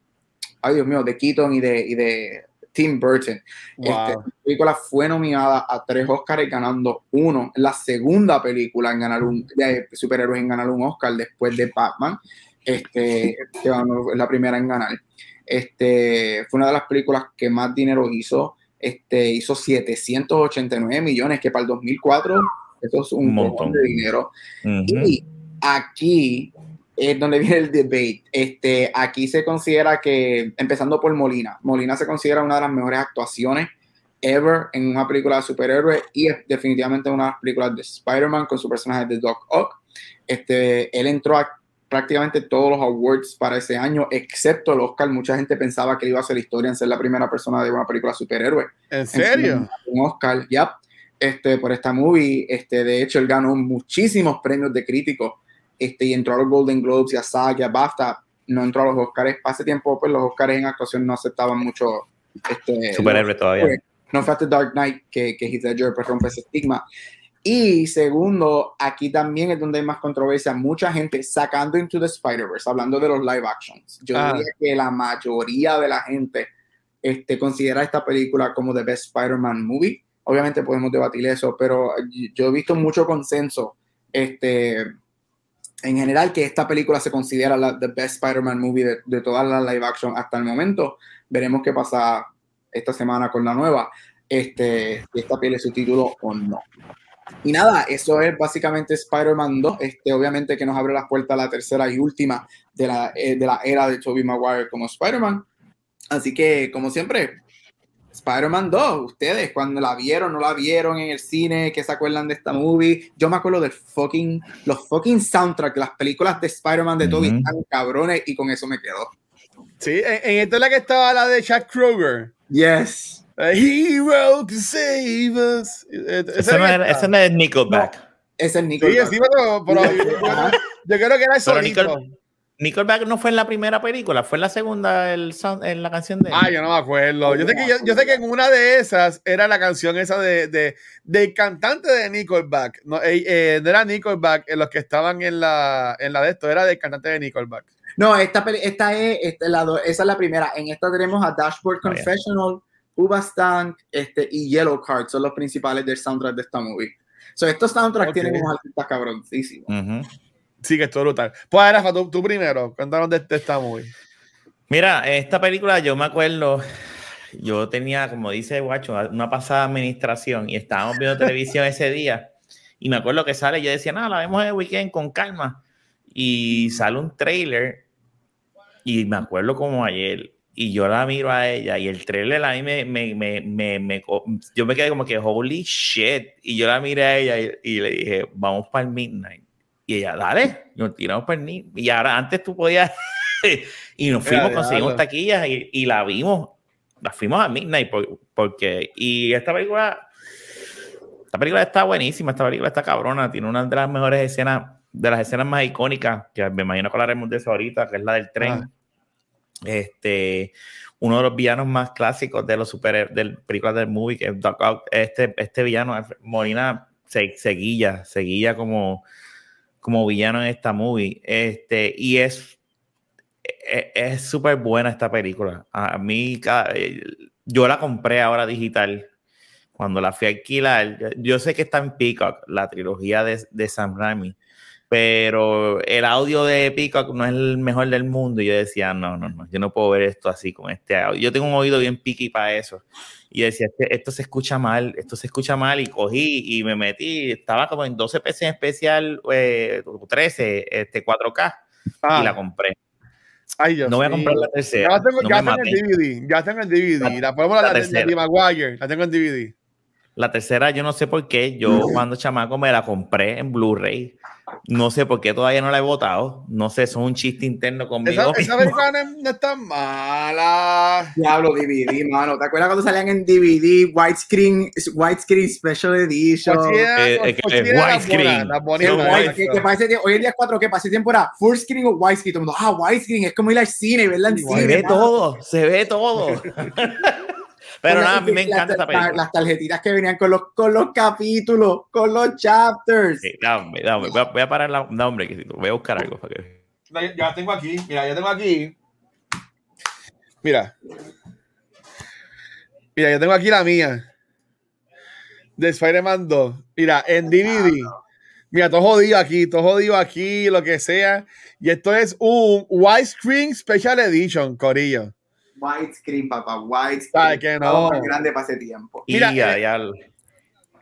ay Dios mío, de Keaton y de, y de Tim Burton. Esta película fue nominada a tres Oscars ganando uno. La segunda película en ganar un de superhéroes en ganar un Oscar después de Batman. Este, que es la primera en ganar. Este, fue una de las películas que más dinero hizo. Este, hizo 789 millones, que para el 2004 eso es un, montón de dinero. Y aquí es donde viene el debate. Este, aquí se considera que, empezando por Molina, Molina se considera una de las mejores actuaciones ever en una película de superhéroes y es definitivamente una de las películas de Spider-Man con su personaje de Doc Ock. Este, él entró a prácticamente todos los awards para ese año, excepto el Oscar. Mucha gente pensaba que iba a ser historia en ser la primera persona de una película superhéroe. ¿En serio? Un Oscar, ya. Este, por esta movie, este, de hecho, él ganó muchísimos premios de críticos este, y entró a los Golden Globes y a SAG y a BAFTA. No entró a los Oscars. Hace tiempo, pues los Oscars en actuación no aceptaban mucho. Este, superhéroe todavía. No fue hasta Dark Knight que, que Heath Ledger pues, rompe ese estigma. Y segundo, aquí también es donde hay más controversia. Mucha gente sacando Into the Spider-Verse, hablando de los live actions. Yo ah. diría que la mayoría de la gente este, considera esta película como the best Spider-Man movie. Obviamente podemos debatir eso, pero yo he visto mucho consenso este, en general que esta película se considera la the best Spider-Man movie de, de todas las live action hasta el momento. Veremos qué pasa esta semana con la nueva. Este, si esta piel es su título o no. Y nada, eso es básicamente Spider-Man 2, este, obviamente que nos abre las puertas a la tercera y última de la, eh, de la era de Tobey Maguire como Spider-Man. Así que, como siempre, Spider-Man 2, ustedes cuando la vieron, no la vieron en el cine, que se acuerdan de esta movie. Yo me acuerdo del fucking, los fucking soundtrack, las películas de Spider-Man de Tobey están cabrones y con eso me quedo. Sí, en, en esta es la que estaba la de Jack Kroger. Yes. A hero to save us. Ese no, era, ese no es Nickelback. No, ese es Nickelback. Sí, sí, pero, pero yo, yo, creo que era eso. Nickel, Nickelback no fue en la primera película, fue en la segunda el en la canción de. Ah, yo no me acuerdo. Yo sé que, yo, yo, sé que en una de esas era la canción esa de, de del cantante de Nickelback. No, eh, eh, era Nickelback en los que estaban en la, en la de esto, era del cantante de Nickelback. No, esta, esta es, esta, la, esa es la primera. En esta tenemos a Dashboard oh, Confessional. Yeah Uba Stank este, y Yellow Card son los principales del soundtrack de esta movie. So, estos soundtracks tienen unos artistas cabroncísimos. Sí, que esto brutal. Pues, Rafa, tú, tú, primero, cuéntanos de, de esta movie. Mira, esta película yo me acuerdo, yo tenía, como dice Guacho, una pasada administración y estábamos viendo televisión ese día y me acuerdo que sale, yo decía, no, la vemos el weekend con calma y sale un trailer y me acuerdo como ayer, y yo la miro a ella y el trailer a mí me, me, me, me, yo me quedé como que holy shit y yo la miré a ella y, le dije vamos para el midnight y ella dale nos tiramos para el y ahora antes tú podías y nos fuimos conseguimos taquillas y, y, la vimos la fuimos a midnight porque y esta película esta película está buenísima esta película está cabrona tiene una de las mejores escenas de las escenas más icónicas que me imagino que hablaremos de eso ahorita que es la del tren. Ah. Este, uno de los villanos más clásicos de los super del películas del movie, que este, este villano, Molina, se, seguía, seguía como, como villano en esta movie. Este, y es e, es súper buena esta película. A mí, eh, yo la compré ahora digital. Cuando la fui a alquilar, yo sé que está en Peacock, la trilogía de, de Sam Raimi pero el audio de Peacock no es el mejor del mundo. Y yo decía, no, no, no, yo no puedo ver esto así con este audio. Yo tengo un oído bien piqui para eso. Y decía, esto se escucha mal, esto se escucha mal. Y cogí y me metí, estaba como en 12 pesos en especial, eh, 13, este, 4K, y la compré. Ay, Dios no voy a comprar la tercera. Ya tengo, no ya me tengo el. DVD. Ya tengo el DVD. La- La, la la, tercera. de Maguire. La tengo en DVD. La tercera, yo no sé por qué. Yo cuando chamaco me la compré en Blu-ray. No sé por qué todavía no la he votado. No sé, eso es un chiste interno conmigo. Esa, película no, es tan mala. Diablo DVD, mano. ¿Te acuerdas cuando salían en DVD, widescreen, widescreen special edition? Pues Eh, pues eh, eh, la widescreen. hoy en día es 4 que para ese tiempo era full screen o widescreen. Todo el mundo, ah, widescreen, es como ir al cine, cine. Se ve todo, se ve todo. Pero nada, a mí me encanta las, esta película. Las tarjetitas que venían con los, con los capítulos, con los chapters. Sí, dame, dame, voy, a, voy a parar la. No, hombre, que voy a buscar algo para que. Ya ya la tengo aquí. Mira, ya tengo aquí. Mira. Mira, yo tengo aquí la mía. De Spider-Man 2. Mira, en DVD. Mira, todo jodido aquí, todo jodido aquí, lo que sea. Y esto es un widescreen Special Edition, Corillo. Widescreen, papá, widescreen. Que no. Más grande para ese tiempo. Mira, ya, ya.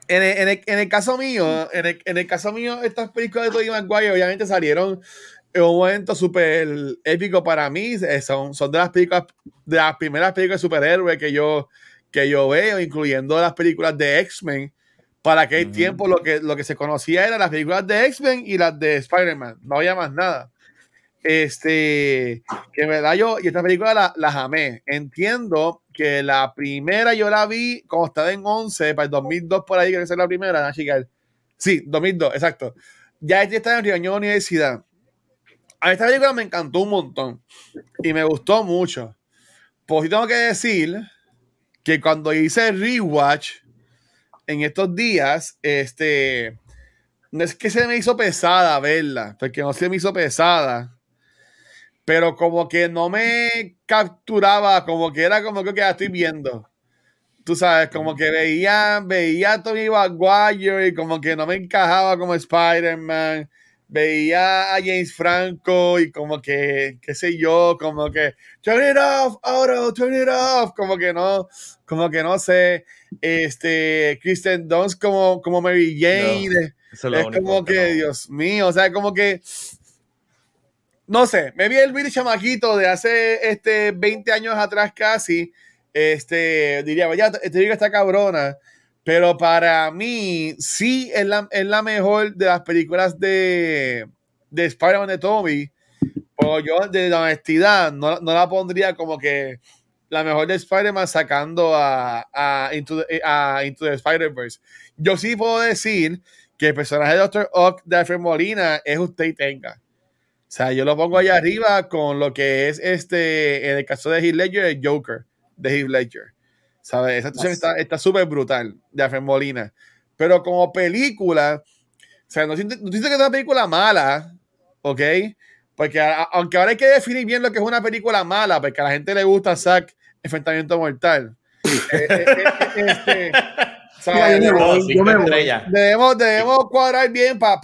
En el, en el- en el caso mío, en el, en el caso mío, estas películas de Tobey Maguire obviamente salieron en un momento súper épico para mí. Eh, Son, son de las películas, de las primeras películas de superhéroes que yo, que yo veo, incluyendo las películas de X-Men. Para aquel Ujú. tiempo lo que, lo que se conocía eran las películas de X-Men y las de Spider-Man. No había más nada. Este, que en verdad yo, y esta película la- las amé. Entiendo que la primera yo la vi como estaba en 11, para el 2002 por ahí, que esa es la primera, ¿no, chicas? Sí, 2002, exacto. Ya estaba en Riaño Universidad. A esta película me encantó un montón y me gustó mucho. Pues sí tengo que decir que cuando hice rewatch en estos días, este, no es que se me hizo pesada verla, porque no se me hizo pesada, pero como que no me capturaba, como que era como que "Ok, la estoy viendo. Tú sabes, como que veía, veía a Tony Maguire y como que no me encajaba como Spider-Man. Veía a James Franco y como que, qué sé yo, como que, turn it off, Auto, turn it off, como que no, como que no sé, este, Kristen Dunst como, como Mary Jane, Eso es como que, no. Dios mío, o sea, como que. No sé, me vi el video chamaquito de hace este, 20 años atrás casi. Este, diría, ya, te digo está cabrona. Pero para mí, sí es la, es la mejor de las películas de, de Spider-Man de Tommy. O yo, de la honestidad, no, no la pondría como que la mejor de Spider-Man sacando a, a, Into the, a Into the Spider-Verse. Yo sí puedo decir que el personaje de Dr. Ock de Alfred Molina es usted y tenga. O sea, yo lo pongo allá arriba con lo que es este, en el caso de Heath Ledger, el Joker de Heath Ledger. ¿Sabes? Esa actuación está está súper brutal de Alfred Molina. Pero como película, o sea, no siento, no siento que es una película mala, ¿ok? Porque a- aunque ahora hay que definir bien lo que es una película mala, porque a la gente le gusta Zack Enfrentamiento Mortal. Eh, eh, eh, este, Debemos, debemos cuadrar bien para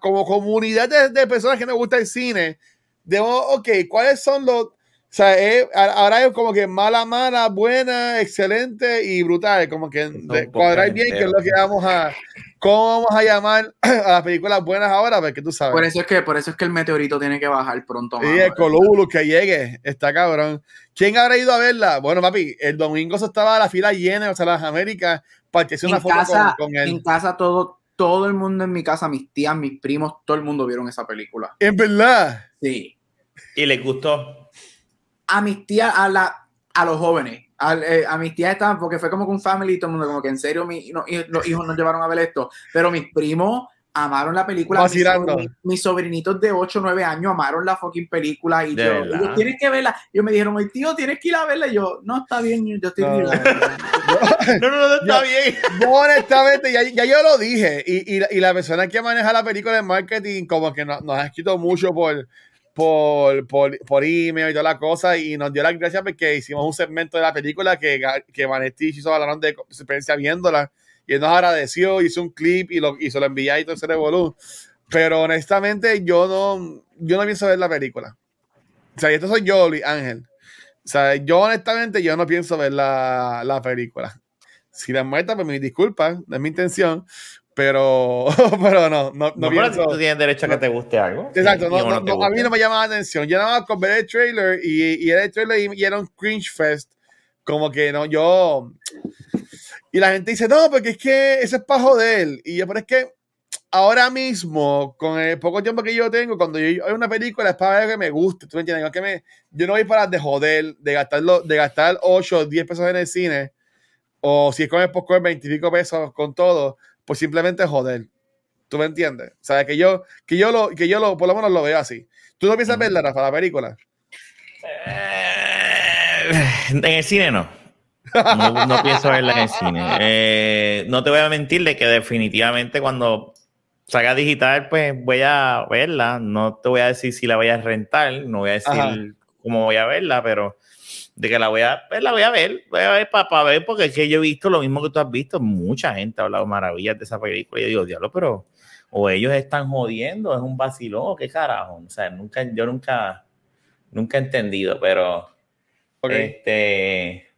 como comunidad de, de personas que nos gusta el cine. Debemos, ok, ¿cuáles son los... O sea, eh, ahora es como que mala, mala, buena, excelente y brutal. Como que de- cuadrar bien qué es entero. lo que vamos a... ¿Cómo vamos a llamar a las películas buenas ahora? Porque tú sabes. Por eso es que, por eso es que el meteorito tiene que bajar pronto. Sí, mano. el Columbo que llegue, está cabrón. ¿Quién habrá ido a verla? Bueno, papi, el domingo eso estaba la fila llena, o sea, las Américas, sea una en foto casa, con, con él. en casa todo, todo el mundo en mi casa, mis tías, mis primos, todo el mundo vieron esa película. En verdad. Sí. Y les gustó. A mis tías, a la, a los jóvenes, al- eh, a mis tías estaban, porque fue como que un family, todo el mundo, como que en serio mi- no, y los hijos nos llevaron a ver esto, pero mis primos amaron la película. Mis, Vacilando. sobrin- mis sobrinitos de 8 o 9 años amaron la fucking película y De yo, tienes que verla. Ellos me dijeron, "Ay, tío, tienes que ir a verla. Y yo, no, está bien, yo estoy No. No, no, no, está bien. Yo honestamente, ya, ya yo lo dije, y, y, la- y la persona que maneja la película de marketing como que nos, nos ha escrito mucho por, por, por, por email y toda la cosa, y nos dio las gracias porque hicimos un segmento de la película que, que Vanetti hizo hablaron de su experiencia viéndola, y él nos agradeció, hizo un clip y, lo, y se lo envié y todo ese revolú. Pero honestamente yo no, yo no pienso ver la película. O sea, y esto soy yo, Luis Ángel. O sea, yo honestamente yo no pienso ver la, la película. Si la muerta, pues mis disculpas, no es mi intención. Pero, pero no, no, no, pienso, tú tienes derecho a que te guste algo. Exacto, no, a mí no me llama la atención. Yo nada más con ver el trailer y, y el trailer y, era un cringe fest. Como que no, yo. Y la gente dice, no, porque es que ese es para joder. Y yo, pero es que ahora mismo, con el poco tiempo que yo tengo, cuando yo hay una película es para ver que me guste, ¿tú me entiendes? Que me, yo no voy para de joder, de, gastarlo, de gastar 8 o 10 pesos en el cine, o si es con el popcorn 25 pesos con todo, pues simplemente joder. ¿Tú me entiendes? O sea, que yo, que yo lo, que yo lo, por lo menos lo veo así. ¿Tú no piensas verla, Rafa, la película? Eh, en el cine no. No, pienso verla en el cine. Eh, no te voy a mentir de que definitivamente cuando salga digital, pues voy a verla. No te voy a decir si la voy a rentar, no voy a decir cómo voy a verla, pero de que la voy a ver, la voy a ver, voy a ver para, ver, porque es que yo he visto lo mismo que tú has visto. Mucha gente ha hablado maravillas de esa película. Y yo digo, diablo, pero o ellos están jodiendo, es un vacilón, qué carajo. O sea, nunca, yo nunca, nunca he entendido, pero este.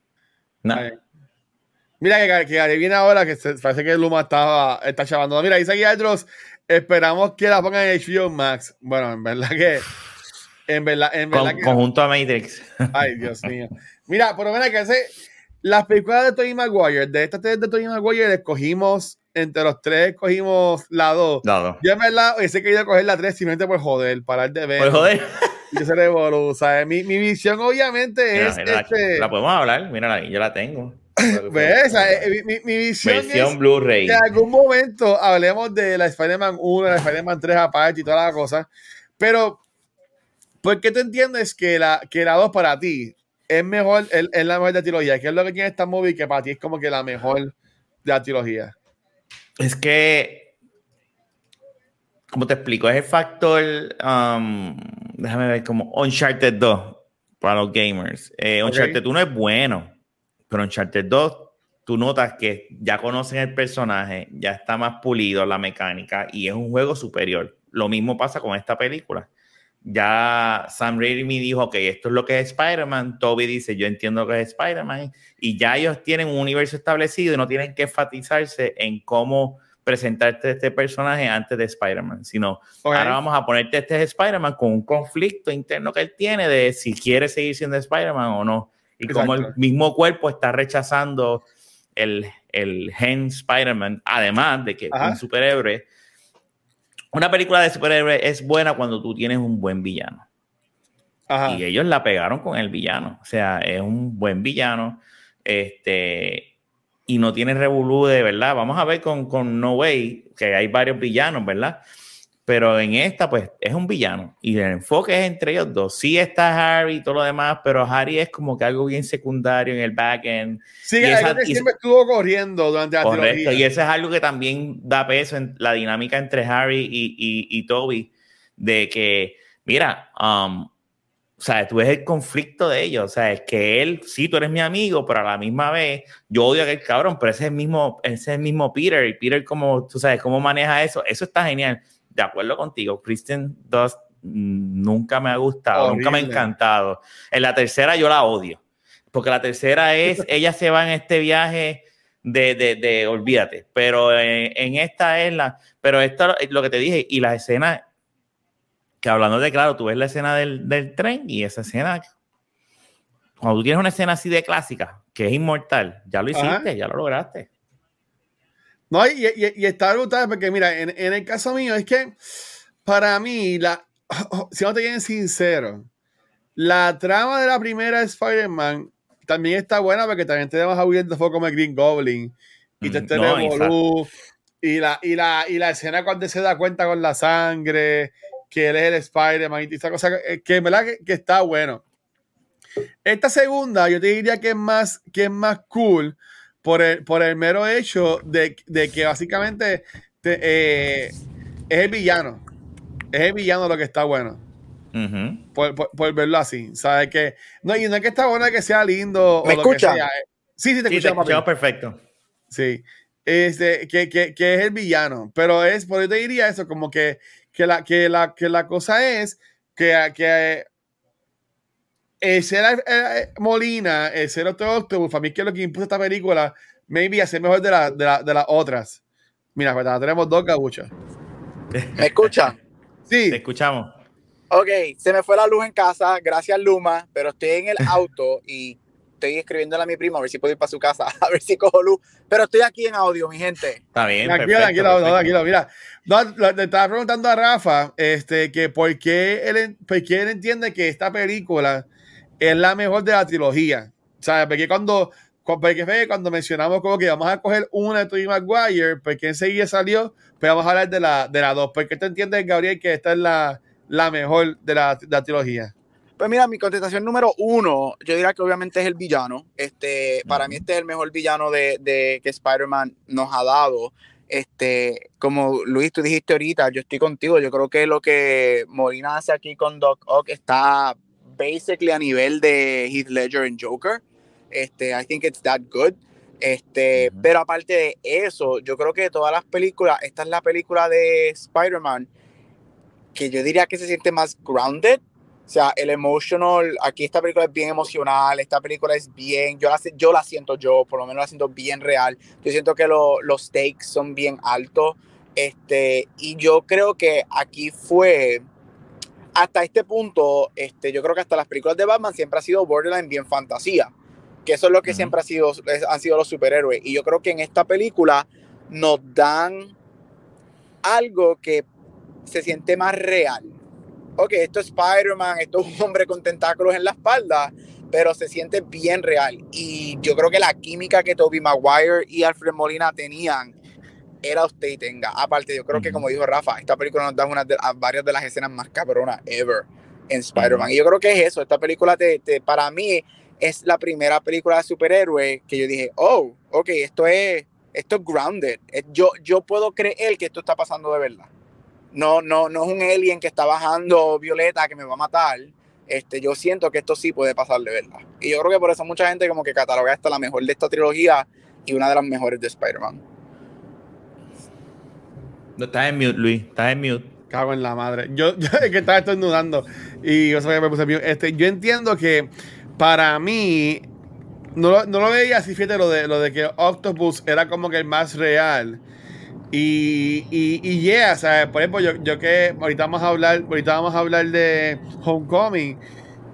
Mira que, que viene ahora, que parece que Luma estaba, está chavando. Mira, dice aquí otros, esperamos que la pongan en HBO Max. Bueno, en verdad que. En verdad, en verdad que. Conjunto a Matrix. Ay, Dios mío. Mira, por lo menos que hace. Las películas de Tony Maguire, de estas tres de Tony Maguire, escogimos, entre los tres, escogimos la dos. Yo en verdad hubiese querido coger la tres simplemente por joder, parar de ver. Por joder. Yo se le sea, mi, mi visión obviamente es. La, este... la podemos hablar, mira, yo la tengo. ¿Ves? Eh, mi, mi, visión Versión Blu-ray. Que en algún momento hablemos de la Spider-Man 1, la Spider-Man 3 aparte y toda la cosa. Pero, ¿por qué tú entiendes que la, que la 2 para ti es mejor, es, es la mejor de la trilogía? ¿Qué es lo que tiene esta movie que para ti es como que la mejor de la trilogía? Es que, ¿cómo te explico? Es el factor, um, déjame ver, como Uncharted 2 para los gamers. Eh, Uncharted 1 es bueno pero en Charter 2 tú notas que ya conocen el personaje, ya está más pulido la mecánica y es un juego superior. Lo mismo pasa con esta película. Ya Sam Raimi dijo, ok, esto es lo que es Spider-Man. Toby dice, yo entiendo lo que es Spider-Man. Y ya ellos tienen un universo establecido y no tienen que enfatizarse en cómo presentarte este personaje antes de Spider-Man, sino ahora vamos a ponerte este Spider-Man con un conflicto interno que él tiene de si quiere seguir siendo Spider-Man o no y como el mismo cuerpo está rechazando el, el gen Spider-Man, además de que es un superhéroe. Una película de superhéroe es buena cuando tú tienes un buen villano. Y ellos la pegaron con el villano. O sea, es un buen villano. Este, y no tiene revolú de verdad. Vamos a ver con, con No Way, que hay varios villanos, ¿verdad? pero en esta, pues, es un villano y el enfoque es entre ellos dos. Sí está Harry y todo lo demás, pero Harry es como que algo bien secundario en el backend. Sí, y esa, siempre estuvo corriendo durante la correcto, Y eso es algo que también da peso en la dinámica entre Harry y, y, Toby, de que, mira, um, sea, tú ves el conflicto de ellos, o sea, es que él, sí, tú eres mi amigo, pero a la misma vez, yo odio a aquel cabrón, pero ese es el mismo, ese es el mismo Peter, y Peter, como, tú sabes, cómo maneja eso, eso está genial de acuerdo contigo, Kristen Dust nunca me ha gustado, nunca me ha encantado. En la tercera yo la odio, porque la tercera es, ella se va en este viaje de, de, de olvídate, pero en, esta es la, pero esto lo que te dije, y la escena, que hablando de claro, tú ves la escena del, del tren y esa escena, cuando tú tienes una escena así de clásica, que es inmortal, ya lo hiciste, ya lo lograste. No, y, y, está brutal porque, mira, en, el caso mío es que para mí, la, si no te quieren sincero, la trama de la primera Spider-Man también está buena porque también tenemos a William Dafoe como el Green Goblin y te mm, no, y la, y, la, y la escena cuando se da cuenta con la sangre que él es el Spider-Man y esa cosa que, que verdad que, que, está bueno. Esta segunda yo te diría que es más, que es más cool por el, por el mero hecho de, que básicamente eh, es el villano. Es el villano lo que está bueno. por, verlo así. ¿Sabes que No, y no es que está bueno que sea lindo. ¿Me escucha? Sí, sí, te escucho. perfecto. Sí. Este, que, que, que, es el villano. Pero es, por eso te diría eso, como que, que, la, que, la, que la cosa es que, que el ser eh, Molina, el ser otro Octopus, para mí que es lo que impuso esta película, maybe hacer mejor de, de, las otras. Mira, pues tenemos dos cabuchas. ¿Me escuchan? Sí. Te escuchamos. Ok, se me fue la luz en casa, gracias Luma, pero estoy en el auto y estoy escribiéndole a mi primo a ver si puedo ir para su casa, a ver si cojo luz. Pero estoy aquí en audio, mi gente. Está bien. Tranquilo, perfecto, tranquilo, perfecto. tranquilo. Mira, no, le estaba preguntando a Rafa este, que por qué, él, por qué él entiende que esta película es la mejor de la trilogía. O sea, porque cuando, cu- porque cuando mencionamos como que vamos a coger una de Tobey Maguire, porque enseguida salió, pero vamos a hablar de la, de la dos. ¿Por qué tú entiendes, Gabriel, que esta es la, la mejor de la, de la trilogía? Pues mira, mi contestación número uno, yo diría que obviamente es el villano. Este, para mí este es el mejor villano de, de que Spider-Man nos ha dado. Este, como Luis, tú dijiste ahorita, yo estoy contigo. Yo creo que lo que Molina hace aquí con Doc Ock está basically a nivel de Heath Ledger en Joker. Este, I think it's that good. Este, Ujú. pero aparte de eso, yo creo que todas las películas, esta es la película de Spider-Man que yo diría que se siente más grounded. O sea, el emotional, aquí esta película es bien emocional, esta película es bien, yo la, yo la siento yo, por lo menos la siento bien real. Yo siento que lo- los stakes son bien altos. Este, y yo creo que aquí fue, hasta este punto, este, yo creo que hasta las películas de Batman siempre ha sido borderline bien fantasía. Que eso es lo que siempre ha sido, es- han sido los superhéroes. Y yo creo que en esta película nos dan algo que se siente más real. Ok, esto es Spider-Man, esto es un hombre con tentáculos en la espalda, pero se siente bien real. Y yo creo que la química que Tobey Maguire y Alfred Molina tenían era usted y tenga. Aparte, yo creo que como dijo Rafa, esta película nos da una de, varias de las escenas más cabronas ever en Spider-Man. Y yo creo que es eso, esta película te, te- para mí es la primera película de superhéroe que yo dije, oh, ok, esto es, esto es grounded. Yo, yo puedo creer que esto está pasando de verdad. No, no, no es un alien que está bajando violeta que me va a matar. Este, yo siento que esto sí puede pasar de verdad. Y yo creo que por eso mucha gente como que cataloga esta la mejor de esta trilogía y una de las mejores de Spider-Man. No, estás en mute, Luis. Estás en mute. Cago en la madre. Yo, yo es que estaba estornudando y yo sabía que me puse mute. Este, yo entiendo que para mí no, lo- no lo veía así, fíjate, lo de, lo de que Octopus era como que el más real. Y, y, y yeah, sea, por ejemplo, yo, yo que ahorita vamos a hablar, ahorita vamos a hablar de Homecoming,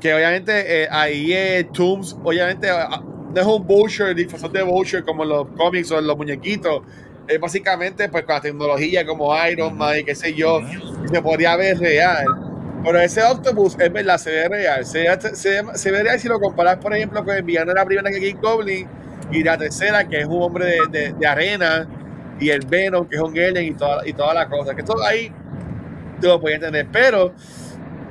que obviamente eh, ahí es Tooms, obviamente ah, no es un Butcher, disfrazado de Butcher como en los cómics o en los muñequitos. Es básicamente pues con la tecnología como Iron Man y qué sé yo, se podría ver real. Pero ese Octopus es verdad, se ve real. Se, se, se ve real si lo comparas, por ejemplo, con el villano de la primera que es King Goblin y la tercera, que es un hombre de, de, de arena, y el Venom, que es un alien y toda, y toda la cosa. Que esto ahí te lo podía entender. Pero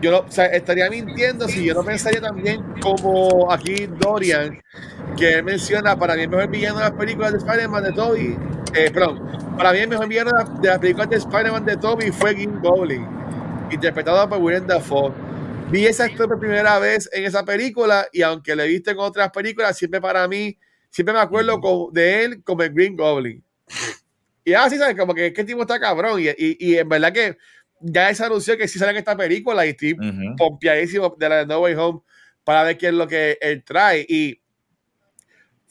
yo no, o sea, estaría mintiendo si yo no pensaría también como aquí Dorian, que él menciona para mí el mejor villano de las películas de Spider-Man de Toby. Eh, perdón, para mí el mejor villano de, la- de las películas de Spider-Man de Toby fue King Goblin, interpretado por Willem Dafoe. Vi ese actor por primera vez en esa película y aunque lo he visto en otras películas, siempre para mí, siempre me acuerdo con- de él como el Green Goblin. Y así, ¿sabes? Como que este tipo está cabrón. Y, y, y en verdad que ya se anunció que sí sale en esta película y estoy Ujú. pompeadísimo de la de No Way Home para ver qué es lo que él trae. Y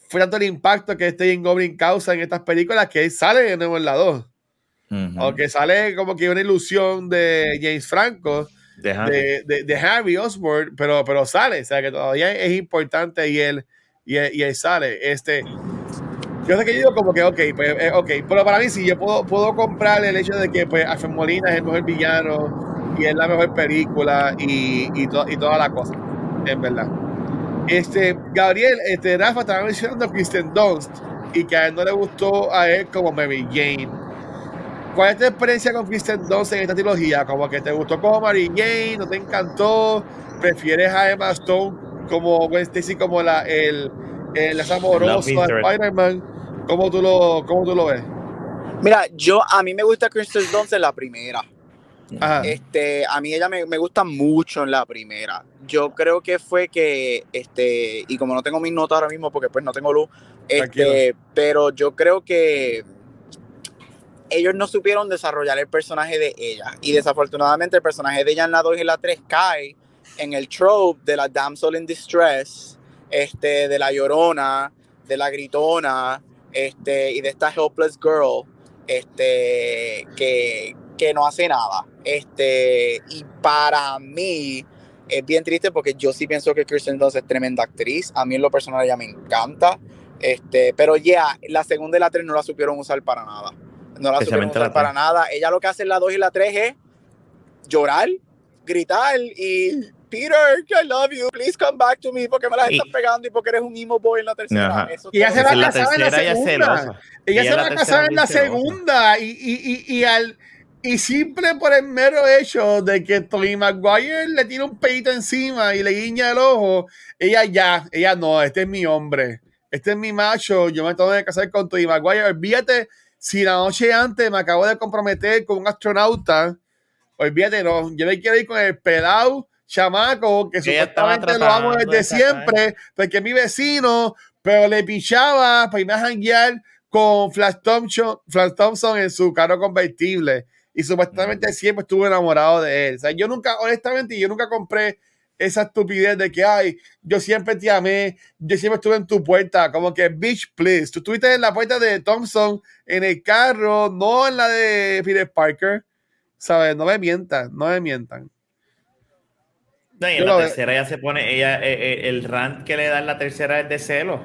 fue tanto el impacto que este Green Goblin causa en estas películas que él sale de nuevo en la 2. Ujú. Aunque sale como que una ilusión de James Franco, Deja. de, de, de Harry Osborn, pero, pero sale, o sea que todavía es importante y él, y él, y él sale. Este, yo sé que yo digo como que, ok, pues, eh, ok, pero para mí sí, yo puedo, puedo comprar el hecho de que pues, Alfred Molina es el mejor villano y es la mejor película y, y, to- y toda la cosa, en verdad. Este, Gabriel, este, Rafa estaba mencionando a Kristen Dunst y que a él no le gustó a él como Mary Jane. ¿Cuál es tu experiencia con Kristen Dunst en esta trilogía? Como que te gustó como Mary Jane, no te encantó, prefieres a Emma Stone como Gwen Stacy como la el, el amoroso. Spider-Man. ¿Cómo tú lo cómo tú lo ves? Mira, yo a mí me gusta Kristen Dunst en la primera. Ajá. Este, a mí ella me, me gusta mucho en la primera. Yo creo que fue que, este, y como no tengo mis notas ahora mismo porque pues no tengo luz, este, pero yo creo que ellos no supieron desarrollar el personaje de ella. Y desafortunadamente el personaje de ella en la 2 y la 3 cae en el trope de la damsel in distress, este, de la llorona, de la gritona, este, y de esta helpless girl. este, que, que no hace nada. Este, y para mí es bien triste porque yo sí pienso que Kirsten Dunst es tremenda actriz. A mí en lo personal ella me encanta. Este, pero ya, la segunda y la tres no la supieron usar para nada. No la supieron usar para nada. Ella lo que hace en la dos y la tres es llorar, gritar y Peter, I love you, please come back to me, porque me las estás pegando y porque eres un emo boy en la tercera. y ella se va a casar en la segunda. Ella, se va a casar en la segunda. Y, y, y, y, al, y simple por el mero hecho de que Tony Maguire le tira un peito encima y le guiña el ojo, ella ya, ella no, este es mi hombre, este es mi macho, yo me tengo que casar con Tony Maguire. Olvídate, si la noche antes me acabo de comprometer con un astronauta, olvídate, no, yo me quiero ir con el pedao chamaco que, supuestamente lo amo desde siempre, porque mi vecino, pero le pichaba para irme a janguear con Flash Thompson, Flash Thompson en su carro convertible. Y supuestamente siempre estuve enamorado de él. O sea, yo nunca, honestamente, yo nunca compré esa estupidez de que, ay, yo siempre te amé, yo siempre estuve en tu puerta, como que, bitch, please. Tú estuviste en la puerta de Thompson, en el carro, no en la de Peter Parker. ¿Sabes? No me mientan, no me mientan. No, y en la tercera ya se pone, ella, eh, eh, el rant que le da en la tercera es de celos.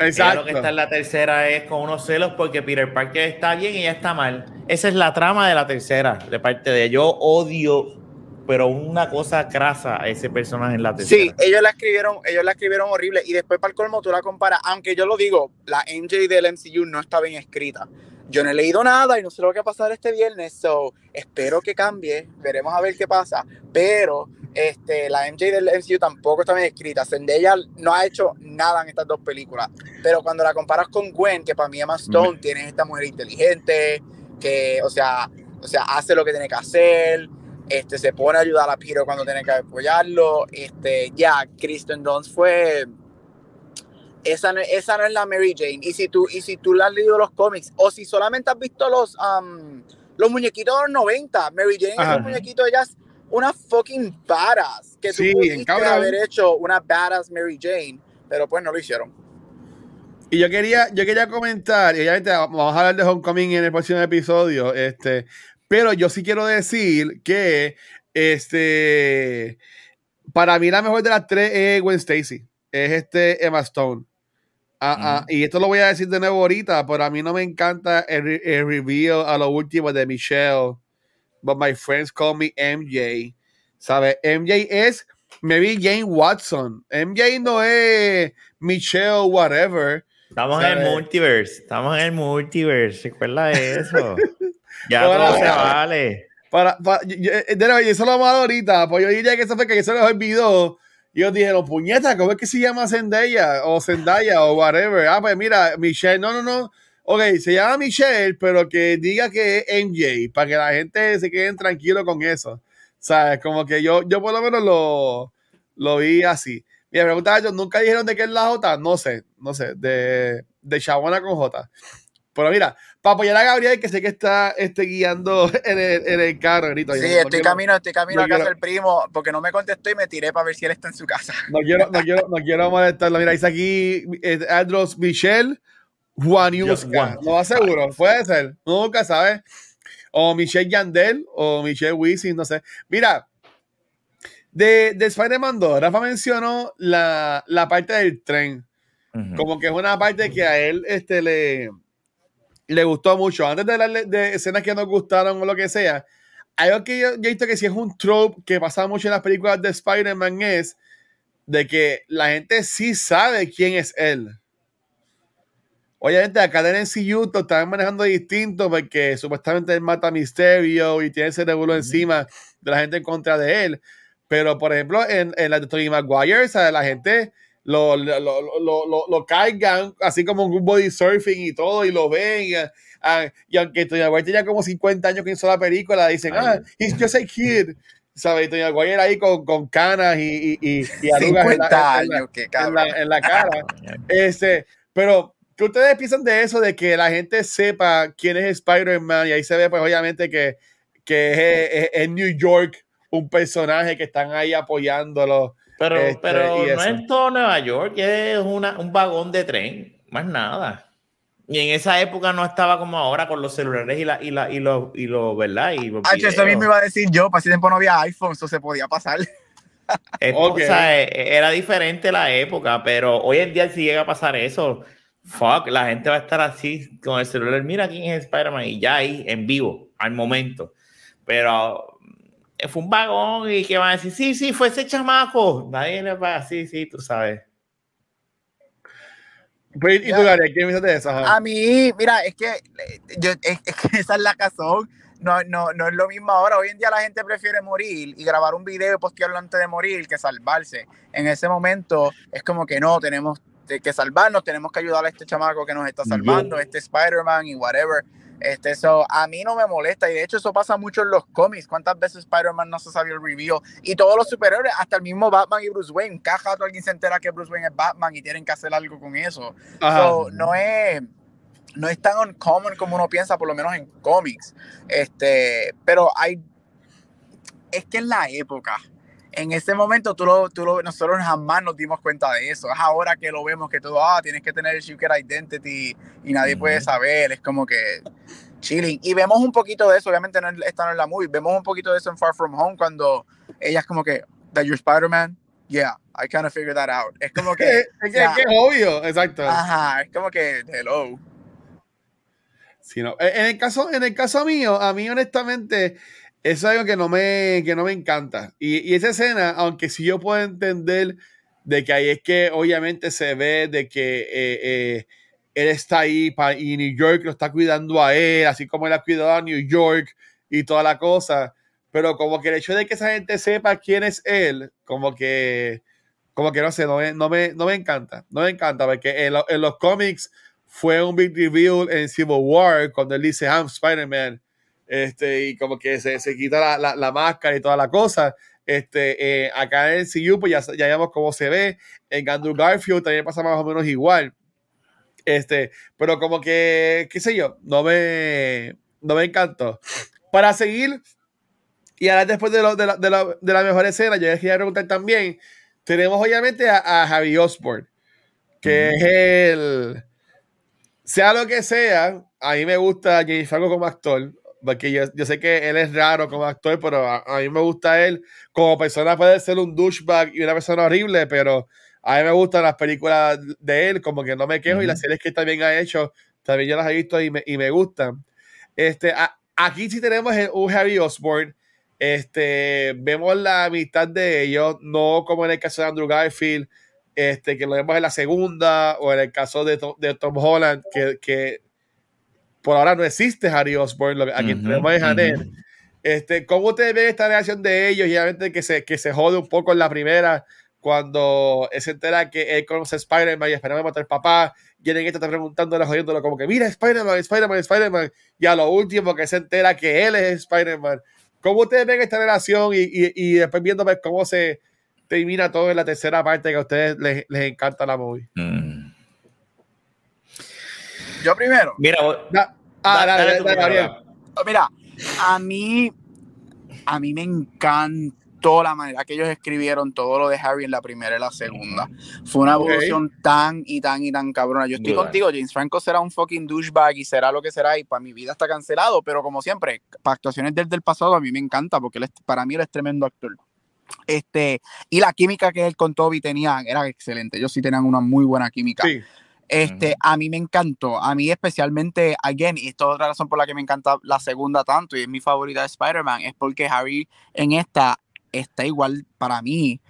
Exacto. lo que está en la tercera es con unos celos porque Peter Parker está bien y ella está mal. Esa es la trama de la tercera, de parte de yo odio, pero una cosa crasa a ese personaje en la tercera. Sí, ellos la escribieron, ellos la escribieron horrible y después para el colmo tú la comparas, aunque yo lo digo, la MJ del MCU no está bien escrita. Yo no he leído nada y no sé lo que va a pasar este viernes, so espero que cambie, veremos a ver qué pasa, pero este, la MJ del MCU tampoco está bien escrita. Zendaya no ha hecho nada en estas dos películas. Pero cuando la comparas con Gwen, que para mí Emma Stone mm. tiene esta mujer inteligente, que, o sea, o sea, hace lo que tiene que hacer, este, se pone a ayudar a Peter cuando tiene que apoyarlo. Este, ya, Kristen Dunst fue. Esa no, esa no es la Mary Jane. Y si tú, y si tú le has leído los cómics, o si solamente has visto los, um, los muñequitos de los 90, Mary Jane es un muñequito, ellas una fucking badass. Que tú pudiste haber hecho una badass Mary Jane, pero pues no lo hicieron. Y yo quería, yo quería comentar, y obviamente vamos a hablar de Homecoming en el próximo episodio, este, pero yo sí quiero decir que este para mí la mejor de las tres es Gwen Stacy. Es este Emma Stone. Ah, ah, y esto lo voy a decir de nuevo ahorita, pero a mí no me encanta el, el reveal a lo último de Michelle but my friends call me MJ. ¿Sabes? MJ es maybe Jane Watson. MJ no es Michelle, whatever. Estamos en el multiverse. Estamos en el multiverse. Recuerda eso. ya todo se vale. Para, para, yo, eh, eso lo malo ahorita. Pues yo diría que eso fue que se les olvidó. Y ellos dijeron, puñeta, ¿cómo es que se llama Zendaya? O Zendaya o whatever. Ah, pues mira, Michelle, no, no, no. Ok, se llama Michelle, pero que diga que es MJ, para que la gente se quede tranquilo con eso. ¿Sabes? Como que yo, yo por lo menos lo, lo vi así. Me preguntaba yo, ¿nunca dijeron de qué es la J? No sé, no sé, de, de Chabona con J. Pero mira, para apoyar a Gabriel, que sé que está este, guiando en el, en el carro, grito. Sí, estoy camino, estoy camino a casa del primo, porque no me contestó y me tiré para ver si él está en su casa. No quiero, no quiero, no quiero molestarlo. Mira, dice aquí eh, Andros Michelle, Juan Yuska, no aseguro, puede ser, nunca sabes. O Michelle Yandel o Michelle Wisin, no sé. Mira, de, de Spider-Man 2, Rafa mencionó la, la parte del tren. Como que es una parte que a él este, le, le gustó mucho. Antes de las de escenas que nos gustaron o lo que sea, algo que yo, yo, he visto que sí es un trope que pasa mucho en las películas de Spider-Man es de que la gente sí sabe quién es él. Obviamente, acá en NCU lo están manejando distinto porque supuestamente él mata a Misterio y tiene ese revuelo encima de la gente en contra de él. Pero, por ejemplo, en, en la de Tony Maguire, la gente lo, lo, lo, lo, cargan así como un body surfing y todo, y lo ven. Y, ah, aunque Tony Maguire tenía como 50 años que hizo la película, dicen, ah, he's just a kid. ¿Sabes? Tony Maguire ahí con, con canas y, y, y, arrugas en la, en, la, en la cara. este, pero ¿Qué ustedes piensan de eso? De que la gente sepa quién es Spider-Man y ahí se ve, pues obviamente que, que es, en New York un personaje que están ahí apoyándolo. Pero, este, pero no es todo Nueva York, es una, un vagón de tren, más nada. Y en esa época no estaba como ahora con los celulares y la y la y lo y lo verdad y ah, eso mismo iba a decir yo, para ese tiempo no había iPhone, eso se podía pasar. o sea, e, era diferente la época, pero hoy en día si llega a pasar eso, fuck, la gente va a estar así con el celular, mira quién es Spider-Man y ya ahí en vivo, al momento. Pero eh, fue un vagón y que van a decir, sí, sí, fue ese chamaco. Nadie le va a decir, sí, tú sabes. Pues, ¿Y tú, Gary, qué me de eso? A mí, mira, es que, yo, es, que esa es la razón. No, no, no es lo mismo ahora. Hoy en día la gente prefiere morir y grabar un video y postearlo antes de morir que salvarse. En ese momento es como que no, tenemos que salvarnos, tenemos que ayudar a este chamaco que nos está salvando, este Spider-Man y whatever. Este, eso a mí no me molesta y de hecho eso pasa mucho en los cómics. ¿Cuántas veces Spider-Man no se sabía el review? Y todos los superhéroes, hasta el mismo Batman y Bruce Wayne, rato alguien se entera que Bruce Wayne es Batman y tienen que hacer algo con eso. no es no es tan uncommon como uno piensa, por lo menos en cómics. Este, pero hay es que en la época en ese momento tú lo, tú lo, nosotros jamás nos dimos cuenta de eso. Es ahora que lo vemos que todo, ah, tienes que tener el Secret Identity y nadie puede saber. Es como que chilling. Y vemos un poquito de eso, obviamente no está en la movie, vemos un poquito de eso en Far From Home cuando ella es como que, that you're Spider-Man. Yeah, I kind of figured that out. Es como que. es, que, es obvio, exacto. Ajá, es como que, hello. Sí, no. En el caso, en el caso mío, a mí honestamente, es algo que no me, que no me encanta. Y, y, esa escena, aunque sí yo puedo entender de que ahí es que obviamente se ve de que eh, eh, él está ahí y New York lo está cuidando a él, así como él ha cuidado a New York y toda la cosa. Pero como que el hecho de que esa gente sepa quién es él, como que, como que no sé, no me, no me, no me encanta. No me encanta, porque en, los cómics fue un big reveal en Civil War cuando él dice, I'm Spider-Man este, y como que se, se quita la, la, máscara y toda la cosa. Este, eh, acá en CU, pues ya, ya vemos cómo se ve. En Andrew Garfield también pasa más o menos igual. Este, pero como que, qué sé yo, no me, no me encantó. Para seguir, y ahora después de, lo, de, la, de, la, de la mejor escena, yo quería preguntar también, tenemos obviamente a, Javi Osborne, que es el, sea lo que sea, a mí me gusta James Franco como actor, porque yo, yo, sé que él es raro como actor, pero a, mí me gusta él. Como persona puede ser un douchebag y una persona horrible, pero a mí me gustan las películas de él, como que no me quejo, y las series que también ha hecho, también yo las he visto y me, y me gustan. Este, aquí sí tenemos un Harry Osborn. Este, vemos la mitad de ellos, no como en el caso de Andrew Garfield, este, que lo vemos en la segunda, o en el caso de, de Tom Holland, que, que por ahora no existe Harry Osborn, a quien tenemos es Este, ¿Cómo ustedes ven esta reacción de ellos? Y obviamente que se, que se jode un poco en la primera, cuando se entera que él conoce a Spider-Man y esperaba matar al papá, y en esta está preguntándole, jodiéndolo como que, mira, Spider-Man, Spider-Man, Spider-Man, y a lo último que se entera que él es Spider-Man. ¿Cómo ustedes ven esta relación? Y, y, y después viendo cómo se termina todo en la tercera parte que a ustedes les, les encanta la movie. Mm. Yo primero. Mira, ah, Mira, a mí, a mí me encantó la manera que ellos escribieron todo lo de Harry en la primera y la segunda. Fue una evolución tan y tan y tan cabrona. Yo estoy contigo, James Franco será un fucking douchebag y será lo que será y para mi vida está cancelado, pero como siempre, para actuaciones del, del pasado a mí me encanta porque para mí él es tremendo actor. Este, y la química que él con Toby tenían era excelente. Ellos sí tenían una muy buena química. Sí. Este, A mí me encantó, a mí especialmente, again, y esto es otra razón por la que me encanta la segunda tanto y es mi favorita de Spider-Man, es porque Harry en esta está igual para mí,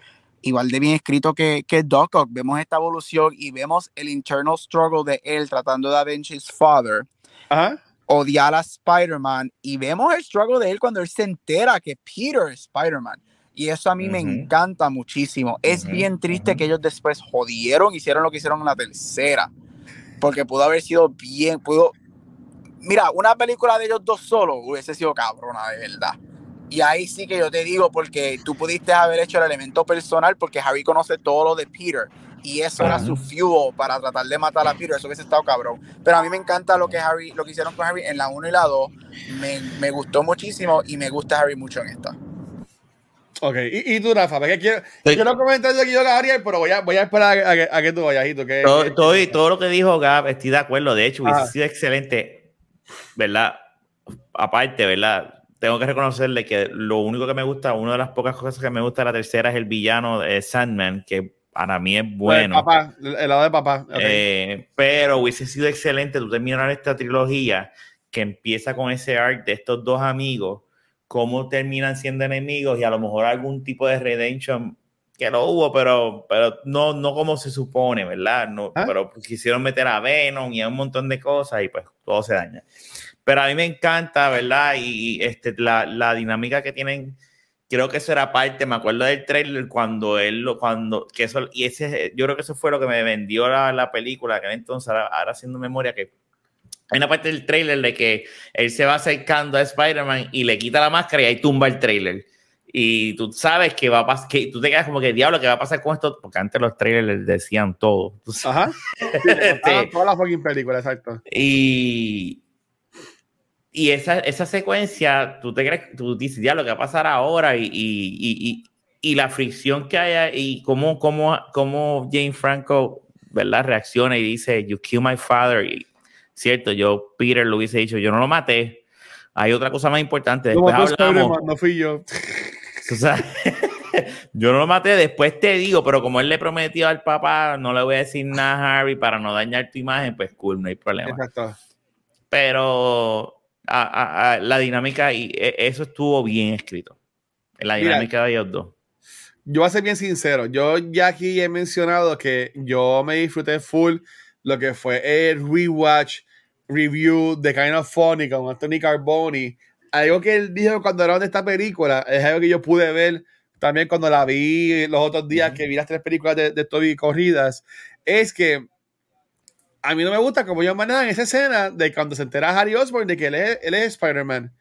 igual de bien escrito que, que Doc Ock. Vemos esta evolución y vemos el internal struggle de él tratando de avenge his father. Odiar a Spider-Man y vemos el struggle de él cuando él se entera que Peter es Spider-Man. Y eso a mí me encanta muchísimo. Es bien triste que ellos después jodieron, hicieron lo que hicieron en la tercera. Porque pudo haber sido bien, pudo... Mira, una película de ellos dos solos hubiese sido cabrona, de verdad. Y ahí sí que yo te digo, porque tú pudiste haber hecho el elemento personal, porque Harry conoce todo lo de Peter. Y eso era su fuel para tratar de matar a Peter. Eso hubiese estado cabrón. Pero a mí me encanta lo que Harry, lo que hicieron con Harry en la 1 y la 2. Me, me gustó muchísimo y me gusta Harry mucho en esta. Ok, y, y tú, Rafa, porque quiero, quiero comentar de aquí yo, Gabriel, pero voy a, voy a esperar a, que, a que tú vayas. Que, todo, todo, todo, lo que dijo Gab, estoy de acuerdo. De hecho, hubiese sido excelente, ¿verdad? Aparte, ¿verdad? Tengo que reconocerle que lo único que me gusta, una de las pocas cosas que me gusta de la tercera es el villano Sandman, que para mí es bueno. El, papá, el lado de papá. Eh, pero hubiese sido excelente tú terminar esta trilogía que empieza con ese arc de estos dos amigos cómo terminan siendo enemigos y a lo mejor algún tipo de redemption que lo hubo, pero, pero no, no como se supone, ¿verdad? No, ah. Pero quisieron meter a Venom y a un montón de cosas y pues todo se daña. Pero a mí me encanta, ¿verdad? Y, este, la, la, dinámica que tienen, creo que eso era parte, me acuerdo del trailer cuando él, lo, cuando, que eso, y ese, yo creo que eso fue lo que me vendió la, la película, que entonces, ahora, ahora haciendo memoria, que hay una parte del trailer de que él se va acercando a Spider-Man y le quita la máscara y ahí tumba el trailer. Y tú sabes que va a pasar, que tú te quedas como que diablo, ¿qué va a pasar con esto? Porque antes los trailers decían todo. Ajá. Sí, todas las fucking películas, exacto. Y, y esa, esa secuencia, tú te crees, tú dices, diablo, ¿qué va a pasar ahora? Y, y, y, y la fricción que hay y cómo, cómo, cómo Jane Franco, ¿verdad? Reacciona y dice, You kill my father. Y, cierto, yo, Peter, lo hubiese dicho, yo no lo maté. Hay otra cosa más importante. Después hablamos. No fui yo. O sea, yo no lo maté, después te digo, pero como él le prometió al papá, no le voy a decir nada a Harry para no dañar tu imagen, pues cool, no hay problema. Exacto. Pero la dinámica, y e, eso estuvo bien escrito. La dinámica de ellos dos. Yo voy a ser bien sincero, yo ya aquí he mencionado que yo me disfruté full lo que fue el rewatch review de Kind of Funny con Anthony Carboni. Algo que él dijo cuando era de esta película, es algo que yo pude ver también cuando la vi los otros días que vi las tres películas de, de Toby corridas, es que a mí no me gusta como yo manejan esa escena de cuando se entera Harry Osborn de que él es, él es Spider-Man.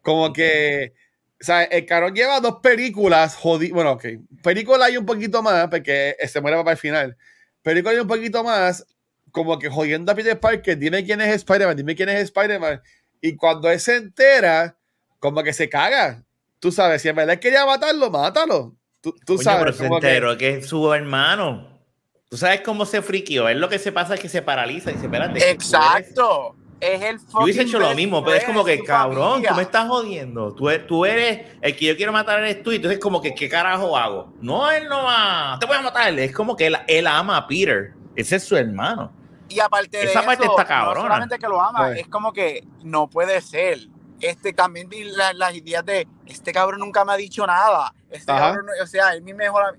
Como que, o sea, el carón lleva dos películas jodidas. Bueno, ok, película hay un poquito más, porque se muere para el final. Película hay un poquito más como que jodiendo a Peter Parker, dime quién es Spider-Man, dime quién es Spider-Man. Y cuando él se entera, como que se caga. Tú sabes, si en verdad quería matarlo, mátalo. Tú, tú sabes. Pero se enteró que... es su hermano. Tú sabes cómo se friquió. Él lo que se pasa es que se paraliza y se espérate. Exacto. Es el Yo hubiese hecho lo mismo, pero es como que, cabrón, tú me estás jodiendo. Tú, er, tú eres el que yo quiero matar, eres tú. Y entonces, como que, ¿qué carajo hago? No, él no va. Te voy a matar. Es como que él, él ama a Peter. Ese es su hermano. Y aparte de Esa eso, parte está cabrona. no solamente que lo ama, es como que no puede ser. Este, también vi las ideas de, este cabrón nunca me ha dicho nada. Este cabrón, o sea, es mi mejor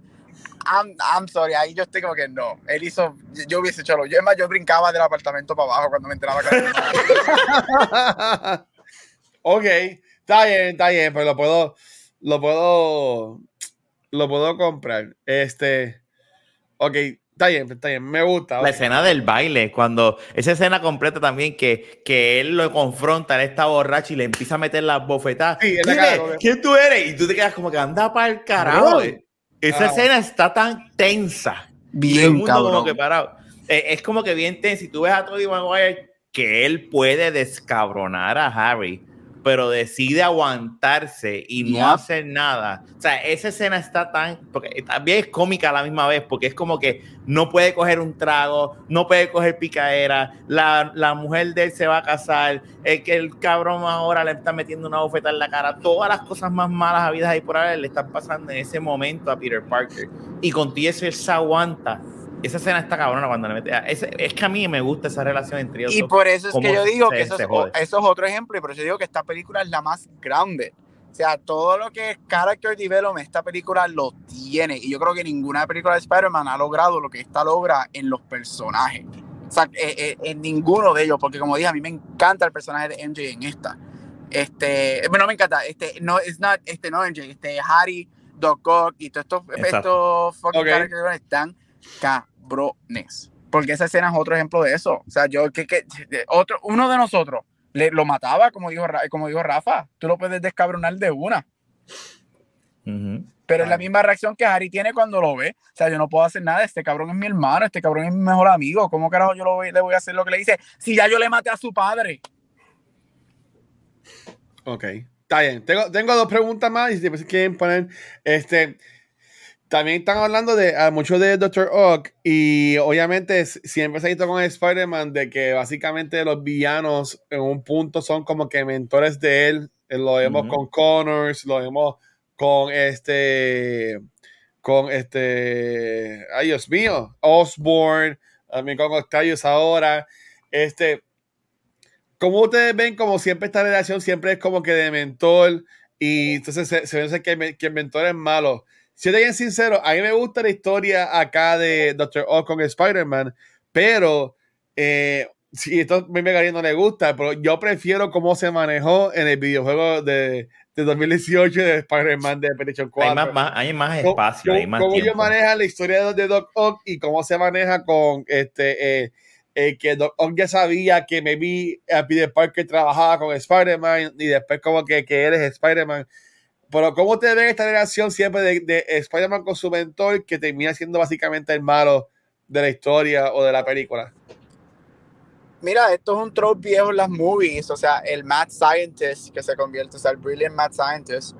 I'm, I'm, sorry, ahí yo estoy como que no. Él hizo, yo hubiese hecho lo. Yo, más, yo brincaba del apartamento para abajo cuando me enteraba que Ok, está bien, está bien, pero lo puedo, lo puedo, lo puedo comprar. Este, ok, Está bien, está bien, me gusta. La escena del baile, cuando esa escena completa también que, que él lo confronta, él está borracho y le empieza a meter las bofetadas. Sí, ¿Quién tú eres? Y tú te quedas como que anda para el carajo. Esa escena está tan tensa. Bien, Como que parado. Eh, es como que bien tensa. Y tú ves a Tobey Maguire que él puede descabronar a Harry pero decide aguantarse y no hacer nada. O sea, esa escena está tan, porque también es cómica a la misma vez, porque es como que no puede coger un trago, no puede coger picaera, la, la mujer de él se va a casar, es que el cabrón ahora le está metiendo una bofeta en la cara, todas las cosas más malas habidas ahí por ahí le están pasando en ese momento a Peter Parker. Y con eso él se aguanta esa escena está cabrona cuando le mete. Es, es, que a mí me gusta esa relación entre ellos. Y por eso es que yo digo que eso, es, otro ejemplo, y por eso digo que esta película es la más grounded. O sea, todo lo que es character development, esta película lo tiene. Y yo creo que ninguna película de Spider-Man ha logrado lo que esta logra en los personajes. O sea, eh, eh, en ninguno de ellos, porque como dije, a mí me encanta el personaje de MJ en esta. Este, bueno, me encanta. Este, no, es not, este, no MJ, este, Harry, Doc Ock y todos estos, estos fucking characters están cabrones. Porque esa escena es otro ejemplo de eso. O sea, yo, que, que otro, uno de nosotros le, lo mataba, como dijo, como dijo Rafa. Tú lo puedes descabronar de una. Pero es la misma reacción que Harry tiene cuando lo ve. O sea, yo no puedo hacer nada. Este cabrón es mi hermano, este cabrón es mi mejor amigo. ¿Cómo carajo yo lo le voy a hacer lo que le dice? Si ya yo le maté a su padre. Ok. Está bien. Tengo, tengo dos preguntas más y si quieren poner. Este, también están hablando de a mucho de Dr. Ock y obviamente siempre se ha visto con Spider-Man de que básicamente los villanos en un punto son como que mentores de él. Eh, lo vemos con Connors, lo vemos con este, con este, ay Dios mío, Osborne, también con Octavius ahora. Este, como ustedes ven, como siempre esta relación siempre es como que de mentor y entonces se, se ve que, que, el mentor es malo. Si te bien sincero, a mí me gusta la historia acá de Doctor Ock con Spider-Man, pero eh, si esto a mí no le gusta, pero yo prefiero cómo se manejó en el videojuego de, de 2018 de Spider-Man de PlayStation 4. Hay más, hay más espacio, ¿Cómo, hay más cómo ellos manejan la historia de Doc Ock y cómo se maneja con este... Eh, eh, que Doc Ock ya sabía que me vi a Peter Parker trabajaba con Spider-Man y después como que, que eres Spider-Man. Pero ¿cómo te ve esta relación siempre de, de Spider-Man con su mentor que termina siendo básicamente el malo de la historia o de la película? Mira, esto es un trope viejo en las movies, o sea, el mad scientist que se convierte, o sea, el brilliant mad scientist,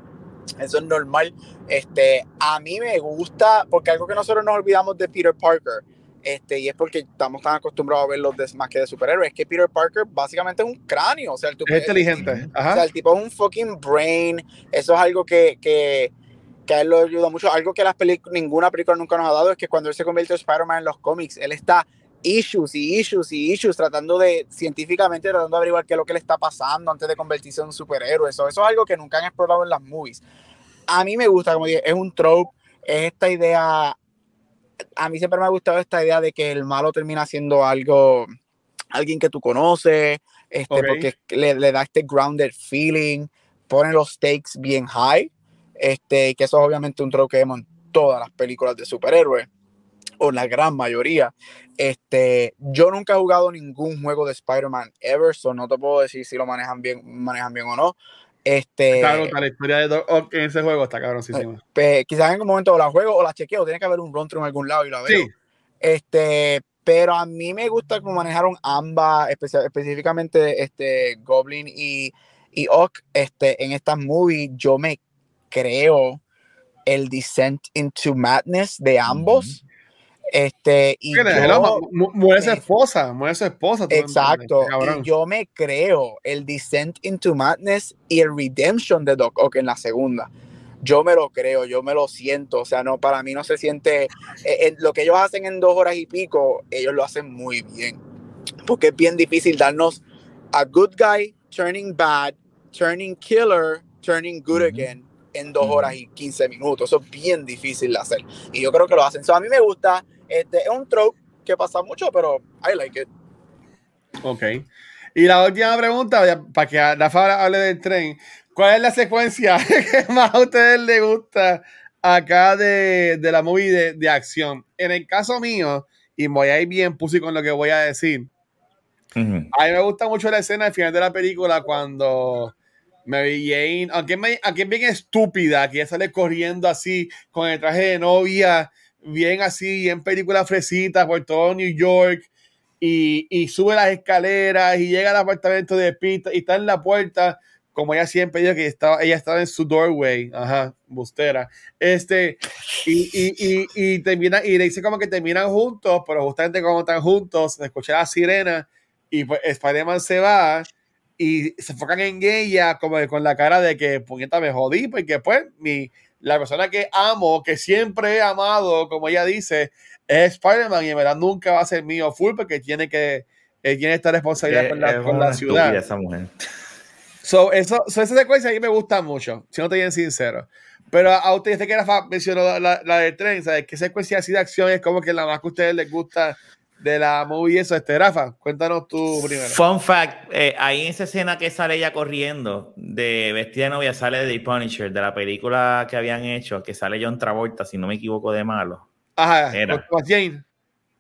eso es normal. Este, a mí me gusta, porque algo que nosotros nos olvidamos de Peter Parker, este, y es porque estamos tan acostumbrados a verlos de, más que de superhéroes, es que Peter Parker básicamente es un cráneo, o sea, el, es inteligente. El, o sea, el tipo es un fucking brain, eso es algo que, que, que a él lo ayuda mucho, algo que las ninguna película nunca nos ha dado, es que cuando él se convierte en Spider-Man en los cómics, él está issues y issues y issues, tratando de, científicamente, tratando de averiguar qué es lo que le está pasando antes de convertirse en un superhéroe. Eso, eso es algo que nunca han explorado en las movies. A mí me gusta, como dije, es un trope, es esta idea a mí siempre me ha gustado esta idea de que el malo termina siendo algo, alguien que tú conoces, este, porque le, le, da este grounded feeling, pone los stakes bien high, este, que eso es obviamente un trope que vemos en todas las películas de superhéroes, o la gran mayoría. Este, yo nunca he jugado ningún juego de Spider-Man ever, so no te puedo decir si lo manejan bien, manejan bien o no, este, claro, la historia de Doc Ock en ese juego está cabroncísima. Pues, quizás en algún momento la juego o la chequeo, tiene que haber un run en algún lado y la veo. Sí. Este, pero a mí me gusta cómo manejaron ambas, específicamente este, Goblin y, y Ock este, en estas movies. Yo me creo el Descent into Madness de ambos. Este, y yo, muere su esposa, muere su esposa. Exacto. Y yo me creo el Descent into Madness y el Redemption de Doc Ock en la segunda. Yo me lo creo, yo me lo siento. O sea, no, para mí no se siente. Eh, eh, lo que ellos hacen en dos horas y pico, ellos lo hacen muy bien. Porque es bien difícil darnos a good guy turning bad, turning killer, turning good again en dos horas y 15 minutos. Eso es bien difícil de hacer. Y yo creo que lo hacen. So, a mí me gusta este, es un trope que pasa mucho, pero I like it. Ok. Y la última pregunta, para que Rafa hable del tren. ¿Cuál es la secuencia que más a ustedes les gusta acá de, de la movie de, de, acción? En el caso mío, y voy a ir bien puse con lo que voy a decir. A mí me gusta mucho la escena al final de la película cuando Mary Jane, aunque, me, aunque es bien estúpida, que ella sale corriendo así con el traje de novia bien así, en película fresita por todo New York y, y, sube las escaleras y llega al apartamento de Pete y está en la puerta, como ella siempre dijo que estaba, ella estaba en su doorway, ajá, bustera. Este, y, y, y, termina, y le dice como que terminan juntos, pero justamente como están juntos, escucha la sirena y pues Spider-Man se va y se enfocan en ella como con la cara de que puñeta me jodí porque pues mi la persona que amo, que siempre he amado, como ella dice, es Spider-Man y en verdad nunca va a ser mío full porque tiene que eh, tiene esta responsabilidad con la, con la ciudad. Esa mujer. So, eso, so esa secuencia a mí me gusta mucho, si no te bien sincero. Pero a ustedes, que Rafa mencionó la, la, del tren, ¿sabes? ¿Qué secuencia así de acción es como que la más que a ustedes les gusta de la movie eso, este, Rafa, cuéntanos tú primero. Fun fact, eh, ahí en esa escena que sale ella corriendo de vestida de novia, sale de The Punisher, de la película que habían hecho, que sale John Travolta, si no me equivoco de malo. Ajá, Era. Jane.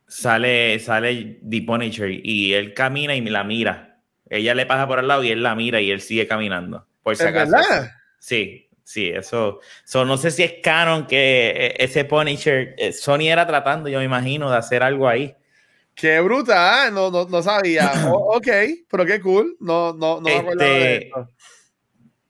Sale, sale The Punisher y él camina y la mira. Ella le pasa por al lado y él la mira y él sigue caminando. Por si acaso. Verdad? Sí, sí, eso, eso. No sé si es canon que eh, ese Punisher, eh, Sony era tratando, yo me imagino, de hacer algo ahí Qué bruta, no, no, no sabía. ok, pero qué cool. No, no, no este,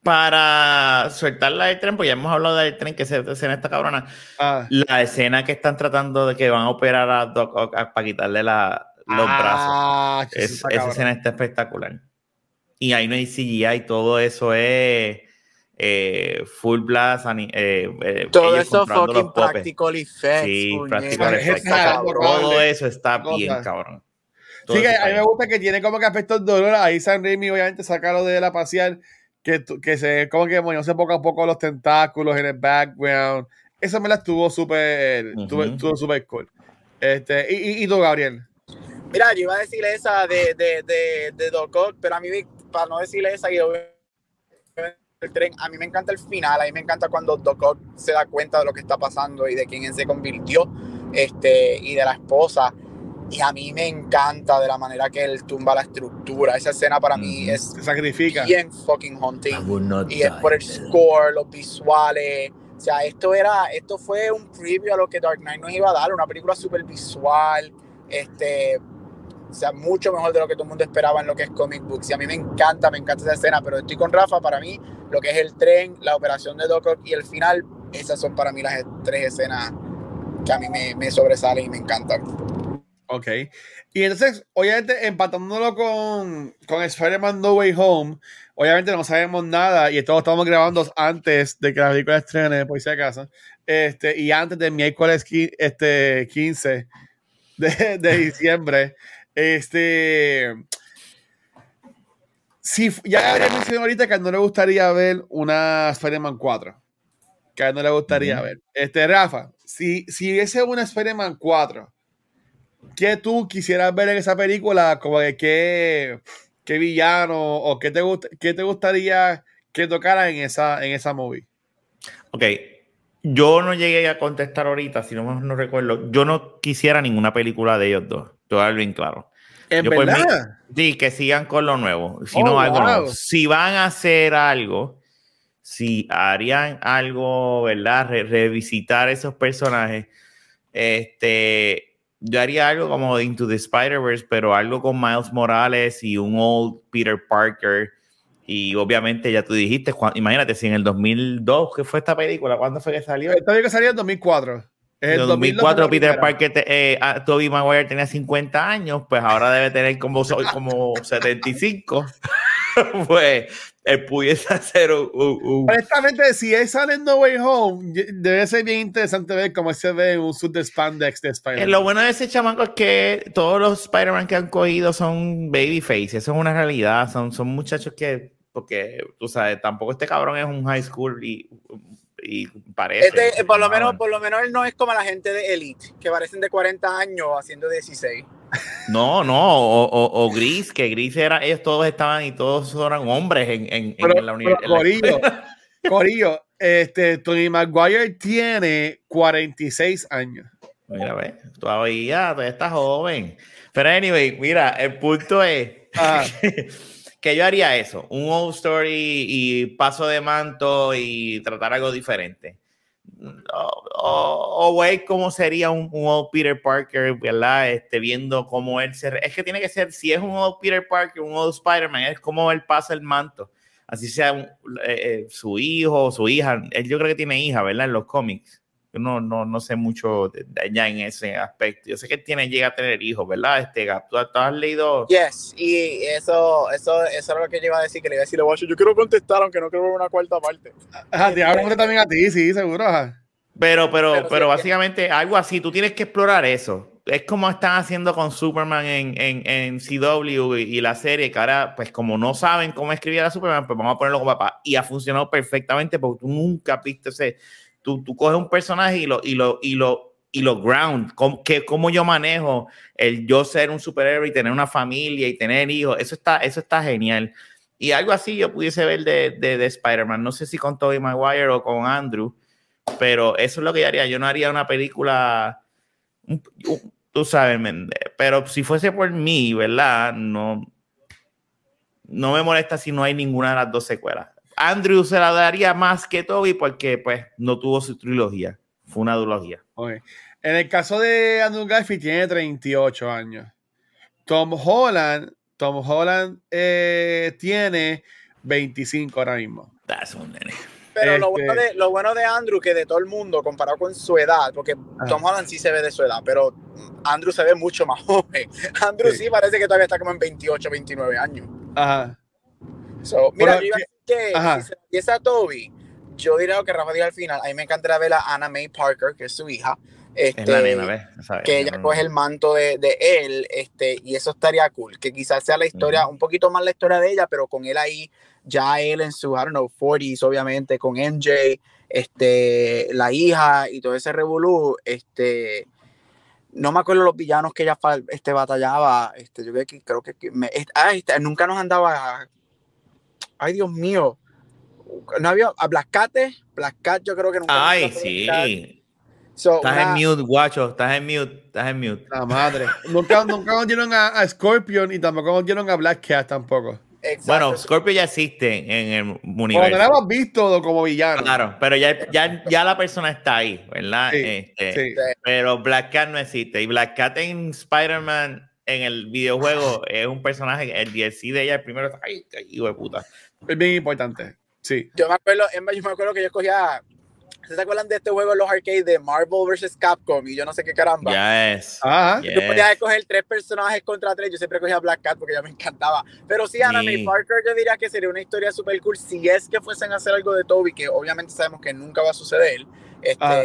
para soltar la del tren, pues ya hemos hablado del tren, que es escena esta cabrona. Ah. La escena que están tratando de que van a operar a Doc para quitarle la, los ah, brazos. esa escena está espectacular. Y ahí no hay CGI y todo eso es eh, full blast. Eh, eh, todo eso fucking practical effects. Sí, practical effects. Todo eso está bien, cabrón. sí, que a mí me gusta que tiene como que aspectos dolor. Ahí San Raimi obviamente saca lo de la pacial que, que se, como que se poco a poco los tentáculos en el background. Eso me la estuvo súper, estuvo súper cool. Este, y, y, tú, Gabriel. Mira, yo iba a decirle esa de, de, de, de Doc Ock, pero a mí, para no decirle esa, yo el tren, a mí me encanta el final, a mí me encanta cuando Doc Ock se da cuenta de lo que está pasando y de quién se convirtió, este, y de la esposa. Y a mí me encanta de la manera que él tumba la estructura. Esa escena para mí es se sacrifica. bien fucking haunting. Y es por el score, los visuales. O sea, esto era, esto fue un preview a lo que Dark Knight nos iba a dar, una película súper visual, este, o sea, mucho mejor de lo que todo el mundo esperaba en lo que es comic books. Y a mí me encanta, me encanta esa escena, pero estoy con Rafa, para mí, lo que es el tren, la operación de Doc y el final, esas son para mí las tres escenas que a mí me, me sobresalen y me encantan. Ok. Y entonces, obviamente, empatándolo con, con Spider-Man No Way Home, obviamente no sabemos nada y todos estamos grabando antes de que la película estrene, por si acaso, este, y antes de miércoles este, 15 de, de diciembre. Este. Si, ya había mencionado ahorita que no le gustaría ver una Spider-Man 4. Que no le gustaría ver. Este, Rafa, si, si hubiese una Spider-Man 4 ¿qué tú quisieras ver en esa película? Como de qué, qué villano o qué te, qué te gustaría que tocara en esa, en esa movie. Ok, yo no llegué a contestar ahorita, si no no recuerdo. Yo no quisiera ninguna película de ellos dos. Todo bien claro. ¿En verdad? sí, que sigan con lo nuevo. Si no, oh, algo nuevo. Si van a hacer algo, si harían algo, ¿verdad? revisitar esos personajes, este yo haría algo como Into the Spider-Verse, pero algo con Miles Morales y un old Peter Parker. Y obviamente ya tú dijiste, imagínate si en el 2002, ¿qué fue esta película? ¿Cuándo fue que salió? Esta película salió en 2004. En el 2004 Peter Parker, eh, ah, Toby Maguire tenía 50 años, pues ahora debe tener como, como 75. pues él pudiese hacer un, Honestamente, si él sale en No Way Home, debe ser bien interesante ver cómo se ve un suit de spandex de Spider-Man. Eh, lo bueno de ese chamaco es que todos los Spider-Man que han cogido son babyface, eso es una realidad, son, son muchachos que, porque tú sabes, tampoco este cabrón es un high school y y parece. Este, por, lo menos, por lo menos él no es como la gente de Elite, que parecen de 40 años haciendo 16. No, no, o, Gris, que Gris era, ellos todos estaban y todos eran hombres en, en, la universidad. Corillo, Corillo, este, Tony Maguire tiene 46 años. Mira, ve, todavía, todavía está joven. Pero anyway, mira, el punto es que yo haría eso, un old story y paso de manto y tratar algo diferente. O, o, cómo sería un, old Peter Parker, ¿verdad? Este, viendo cómo él se... Es que tiene que ser, si es un old Peter Parker, un old Spider-Man, es como él pasa el manto. Así sea eh, eh, su hijo o su hija. Él yo creo que tiene hija, ¿verdad? En los cómics no, no, no sé mucho de, allá en ese aspecto. Yo sé que tiene, llega a tener hijos, ¿verdad? Este ¿tú, has leído? Yes, y eso, eso, eso era lo que yo iba a decir, que le iba a decir a yo quiero contestar, aunque no quiero ver una cuarta parte. Ajá, te hablo también a ti, sí, seguro. Pero, pero, pero, básicamente algo así, tú tienes que explorar eso. Es como están haciendo con Superman en, en, en CW y, la serie, que ahora, pues como no saben cómo escribir a Superman, pues vamos a ponerlo como papá. Y ha funcionado perfectamente porque tú nunca viste ese tú, tú coges un personaje y lo, y lo, y lo, y lo ground, cómo, que, cómo yo manejo el yo ser un superhéroe y tener una familia y tener hijos, eso está, eso está genial. Y algo así yo pudiese ver de, de, de Spider-Man, no sé si con Tobey Maguire o con Andrew, pero eso es lo que yo haría. Yo no haría una película, tú sabes, pero si fuese por mí, ¿verdad? No, no me molesta si no hay ninguna de las dos secuelas. Andrew se la daría más que Toby porque pues no tuvo su trilogía. Fue una duología. En el caso de Andrew Garfield tiene 38 años. Tom Holland, Tom Holland eh, tiene 25 ahora mismo. That's un nene. Pero lo, Este- bueno de, lo bueno de Andrew, que de todo el mundo, comparado con su edad, porque Ajá. Tom Holland sí se ve de su edad, pero Andrew se ve mucho más joven. Andrew Sí. sí, parece que todavía está como en 28, 29 años. Ajá. So, mira, Bueno, yo iba que ajá. si se empieza a Toby, yo diría lo que Rafa dijo al final. A mí me encantaría ver a Anna May Parker, que es su hija. Este, Es la nena, ¿ves? Que ella coge el manto de, de él, este, y eso estaría cool, que quizás sea la historia, un poquito más la historia de ella, pero con él ahí, ya él en su, I don't know, 40s, obviamente, con MJ, este, la hija y todo ese revolú, este, no me acuerdo los villanos que ella este, batallaba, este, yo creo que, creo que, me- ah, este, nunca nos andaba, ay Dios mío, no había, a Black Cat, Black Cat yo creo que nunca. Ay, sí. So, Estás una- en mute, guacho. Estás en mute. Estás en mute. La madre. nunca, nunca nos dieron a, a Scorpion y tampoco nos dieron a Black Cat tampoco. exacto, Bueno, Scorpio ya existe en el universo. la hemos visto como villano. Claro, pero ya, ya, ya la persona está ahí, ¿verdad? Sí, Este, Sí. Pero Black Cat no existe. Y Black Cat en Spider-Man, en el videojuego, es un personaje, el DLC de ella, el primero, ay, hijo de puta. Es bien importante. Sí. Yo me acuerdo, Emma, yo me acuerdo que yo cogía. ¿Se acuerdan de este juego en los arcades de Marvel vs. Capcom? Y yo no sé qué caramba. Ya es. Ajá. Yes. Tú podías escoger tres personajes contra tres. Yo siempre cogía Black Cat porque ya me encantaba. Pero sí, Anna May Sí. Parker, yo diría que sería una historia súper cool si es que fuesen a hacer algo de Toby, que obviamente sabemos que nunca va a suceder. Este, Ajá.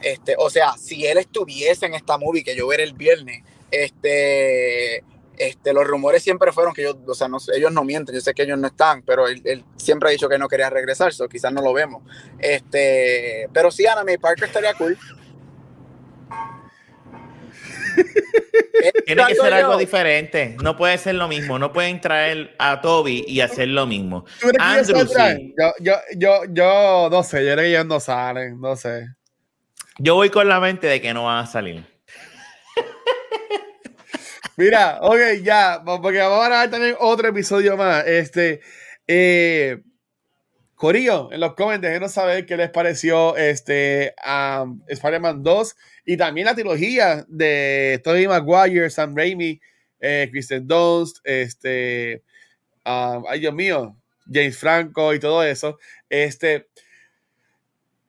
este, o sea, si él estuviese en esta movie que yo veré el viernes, este, este, los rumores siempre fueron que ellos, o sea, no, ellos no mienten, yo sé que ellos no están, pero él, él siempre ha dicho que no quería regresar, so quizás no lo vemos. Este, pero sí, Anna May Parker estaría cool. Tiene que ser algo diferente. No puede ser lo mismo. No pueden traer a Toby y hacer lo mismo. ¿Tú crees que ellos Andrew, sí. Yo, yo, yo, yo no sé, yo creo que ellos no salen, no sé. Yo voy con la mente de que no van a salir. Mira, ok, ya, porque vamos a grabar también otro episodio más. Este, eh, en los comentarios, déjenos saber qué les pareció este, a Spider-Man 2 y también la trilogía de Tobey Maguire, Sam Raimi, eh, Kristen Dunst, este, ah, ay Dios mío, James Franco y todo eso. Este,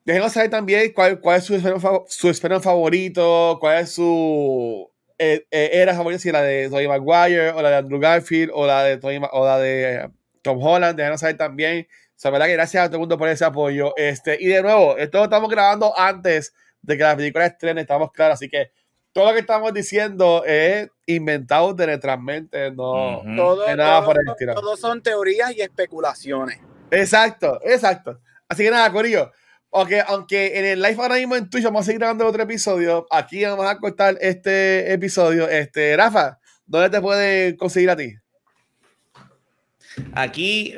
déjenos saber también cuál, cuál es su fav- su Spider-Man favorito, cuál es su eh, eh, era favorita, si la de Tobey Maguire o la de Andrew Garfield o la de, Ma- o la de eh, Tom Holland, déjanos saber también. O sea, verdad que gracias a todo el mundo por ese apoyo. Este, y de nuevo, esto lo estamos grabando antes de que la película estrene, estamos claros, así que todo lo que estamos diciendo es inventado de nuestras mentes, no. Ujú. Todo, De nada todo- por el estilo. todo son teorías y especulaciones. Exacto, exacto. Así que nada, Corillo. Aunque, aunque en el live ahora mismo en Twitch vamos a seguir grabando otro episodio, aquí vamos a cortar este episodio. Este, Rafa, ¿dónde te pueden conseguir a ti? Aquí,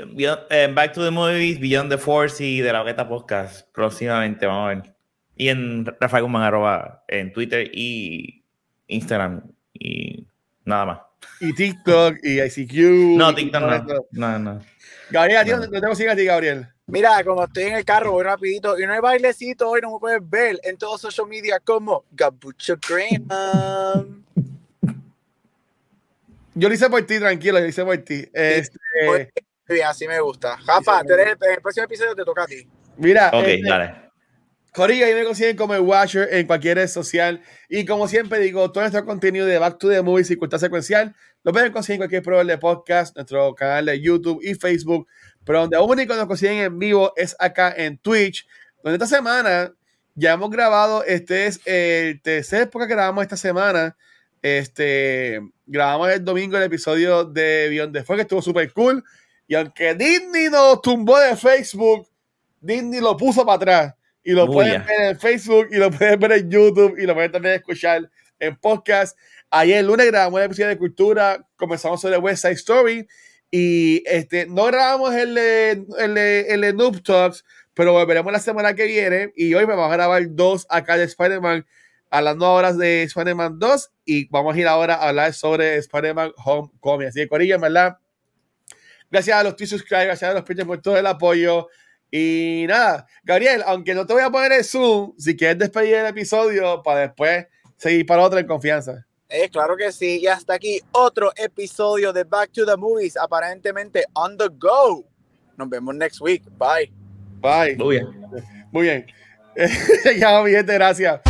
eh, Back to the Movies, Beyond the Force y de la Boqueta Podcast. Próximamente, vamos a ver. Y en Rafael Guzmán, arroba, en Twitter y Instagram. Y nada más. Y TikTok, y ICQ. No, TikTok no. esto. No, no. Gabriel, ¿a ti No. te a ti, Gabriel? Mira, como estoy en el carro, voy rapidito. Y no hay bailecito hoy, no me puedes ver en todos social media como Gabucho Graham. Yo lo hice por ti, tranquilo, yo lo hice por ti. Este, Sí, así me gusta. Rafa, tú eres el, en el próximo episodio te toca a ti. mira, Ok, este, dale. Corillo, ahí me consiguen como el Watcher en cualquier red social. Y como siempre digo, todo nuestro contenido de Back to the Movies y Cultura Secuencial lo pueden conseguir en cualquier proveedor de podcast, nuestro canal de YouTube y Facebook. Pero donde único nos consiguen en vivo es acá en Twitch, donde esta semana ya hemos grabado, este es el tercer podcast que grabamos esta semana. Este, grabamos el domingo el episodio de Beyond the Fue que estuvo súper cool. Y aunque Disney nos tumbó de Facebook, Disney lo puso para atrás. Y lo pueden ver en Facebook, y lo pueden ver en YouTube, y lo pueden también escuchar en podcast. Ayer lunes grabamos el episodio de cultura, comenzamos sobre West Side Story. Y este, no grabamos el de, el, de- el de Noob Talks, pero volveremos la semana que viene. Y hoy me vamos a grabar dos acá de Spider-Man, hablando ahora de Spider-Man 2. Y vamos a ir ahora a hablar sobre Spider-Man Homecoming. Así que, Corilla, verdad, gracias a los T-Subscribers, gracias a los Patreons por todo el apoyo. Y nada, Gabriel, aunque no te voy a poner el Zoom, si quieres despedir el episodio para después seguir para otro en confianza. Eh, claro que sí. Y hasta aquí otro episodio de Back to the Movies, aparentemente on the go. Nos vemos next week. Bye. Bye. Muy bien. Muy bien. ya, mi gente, gracias.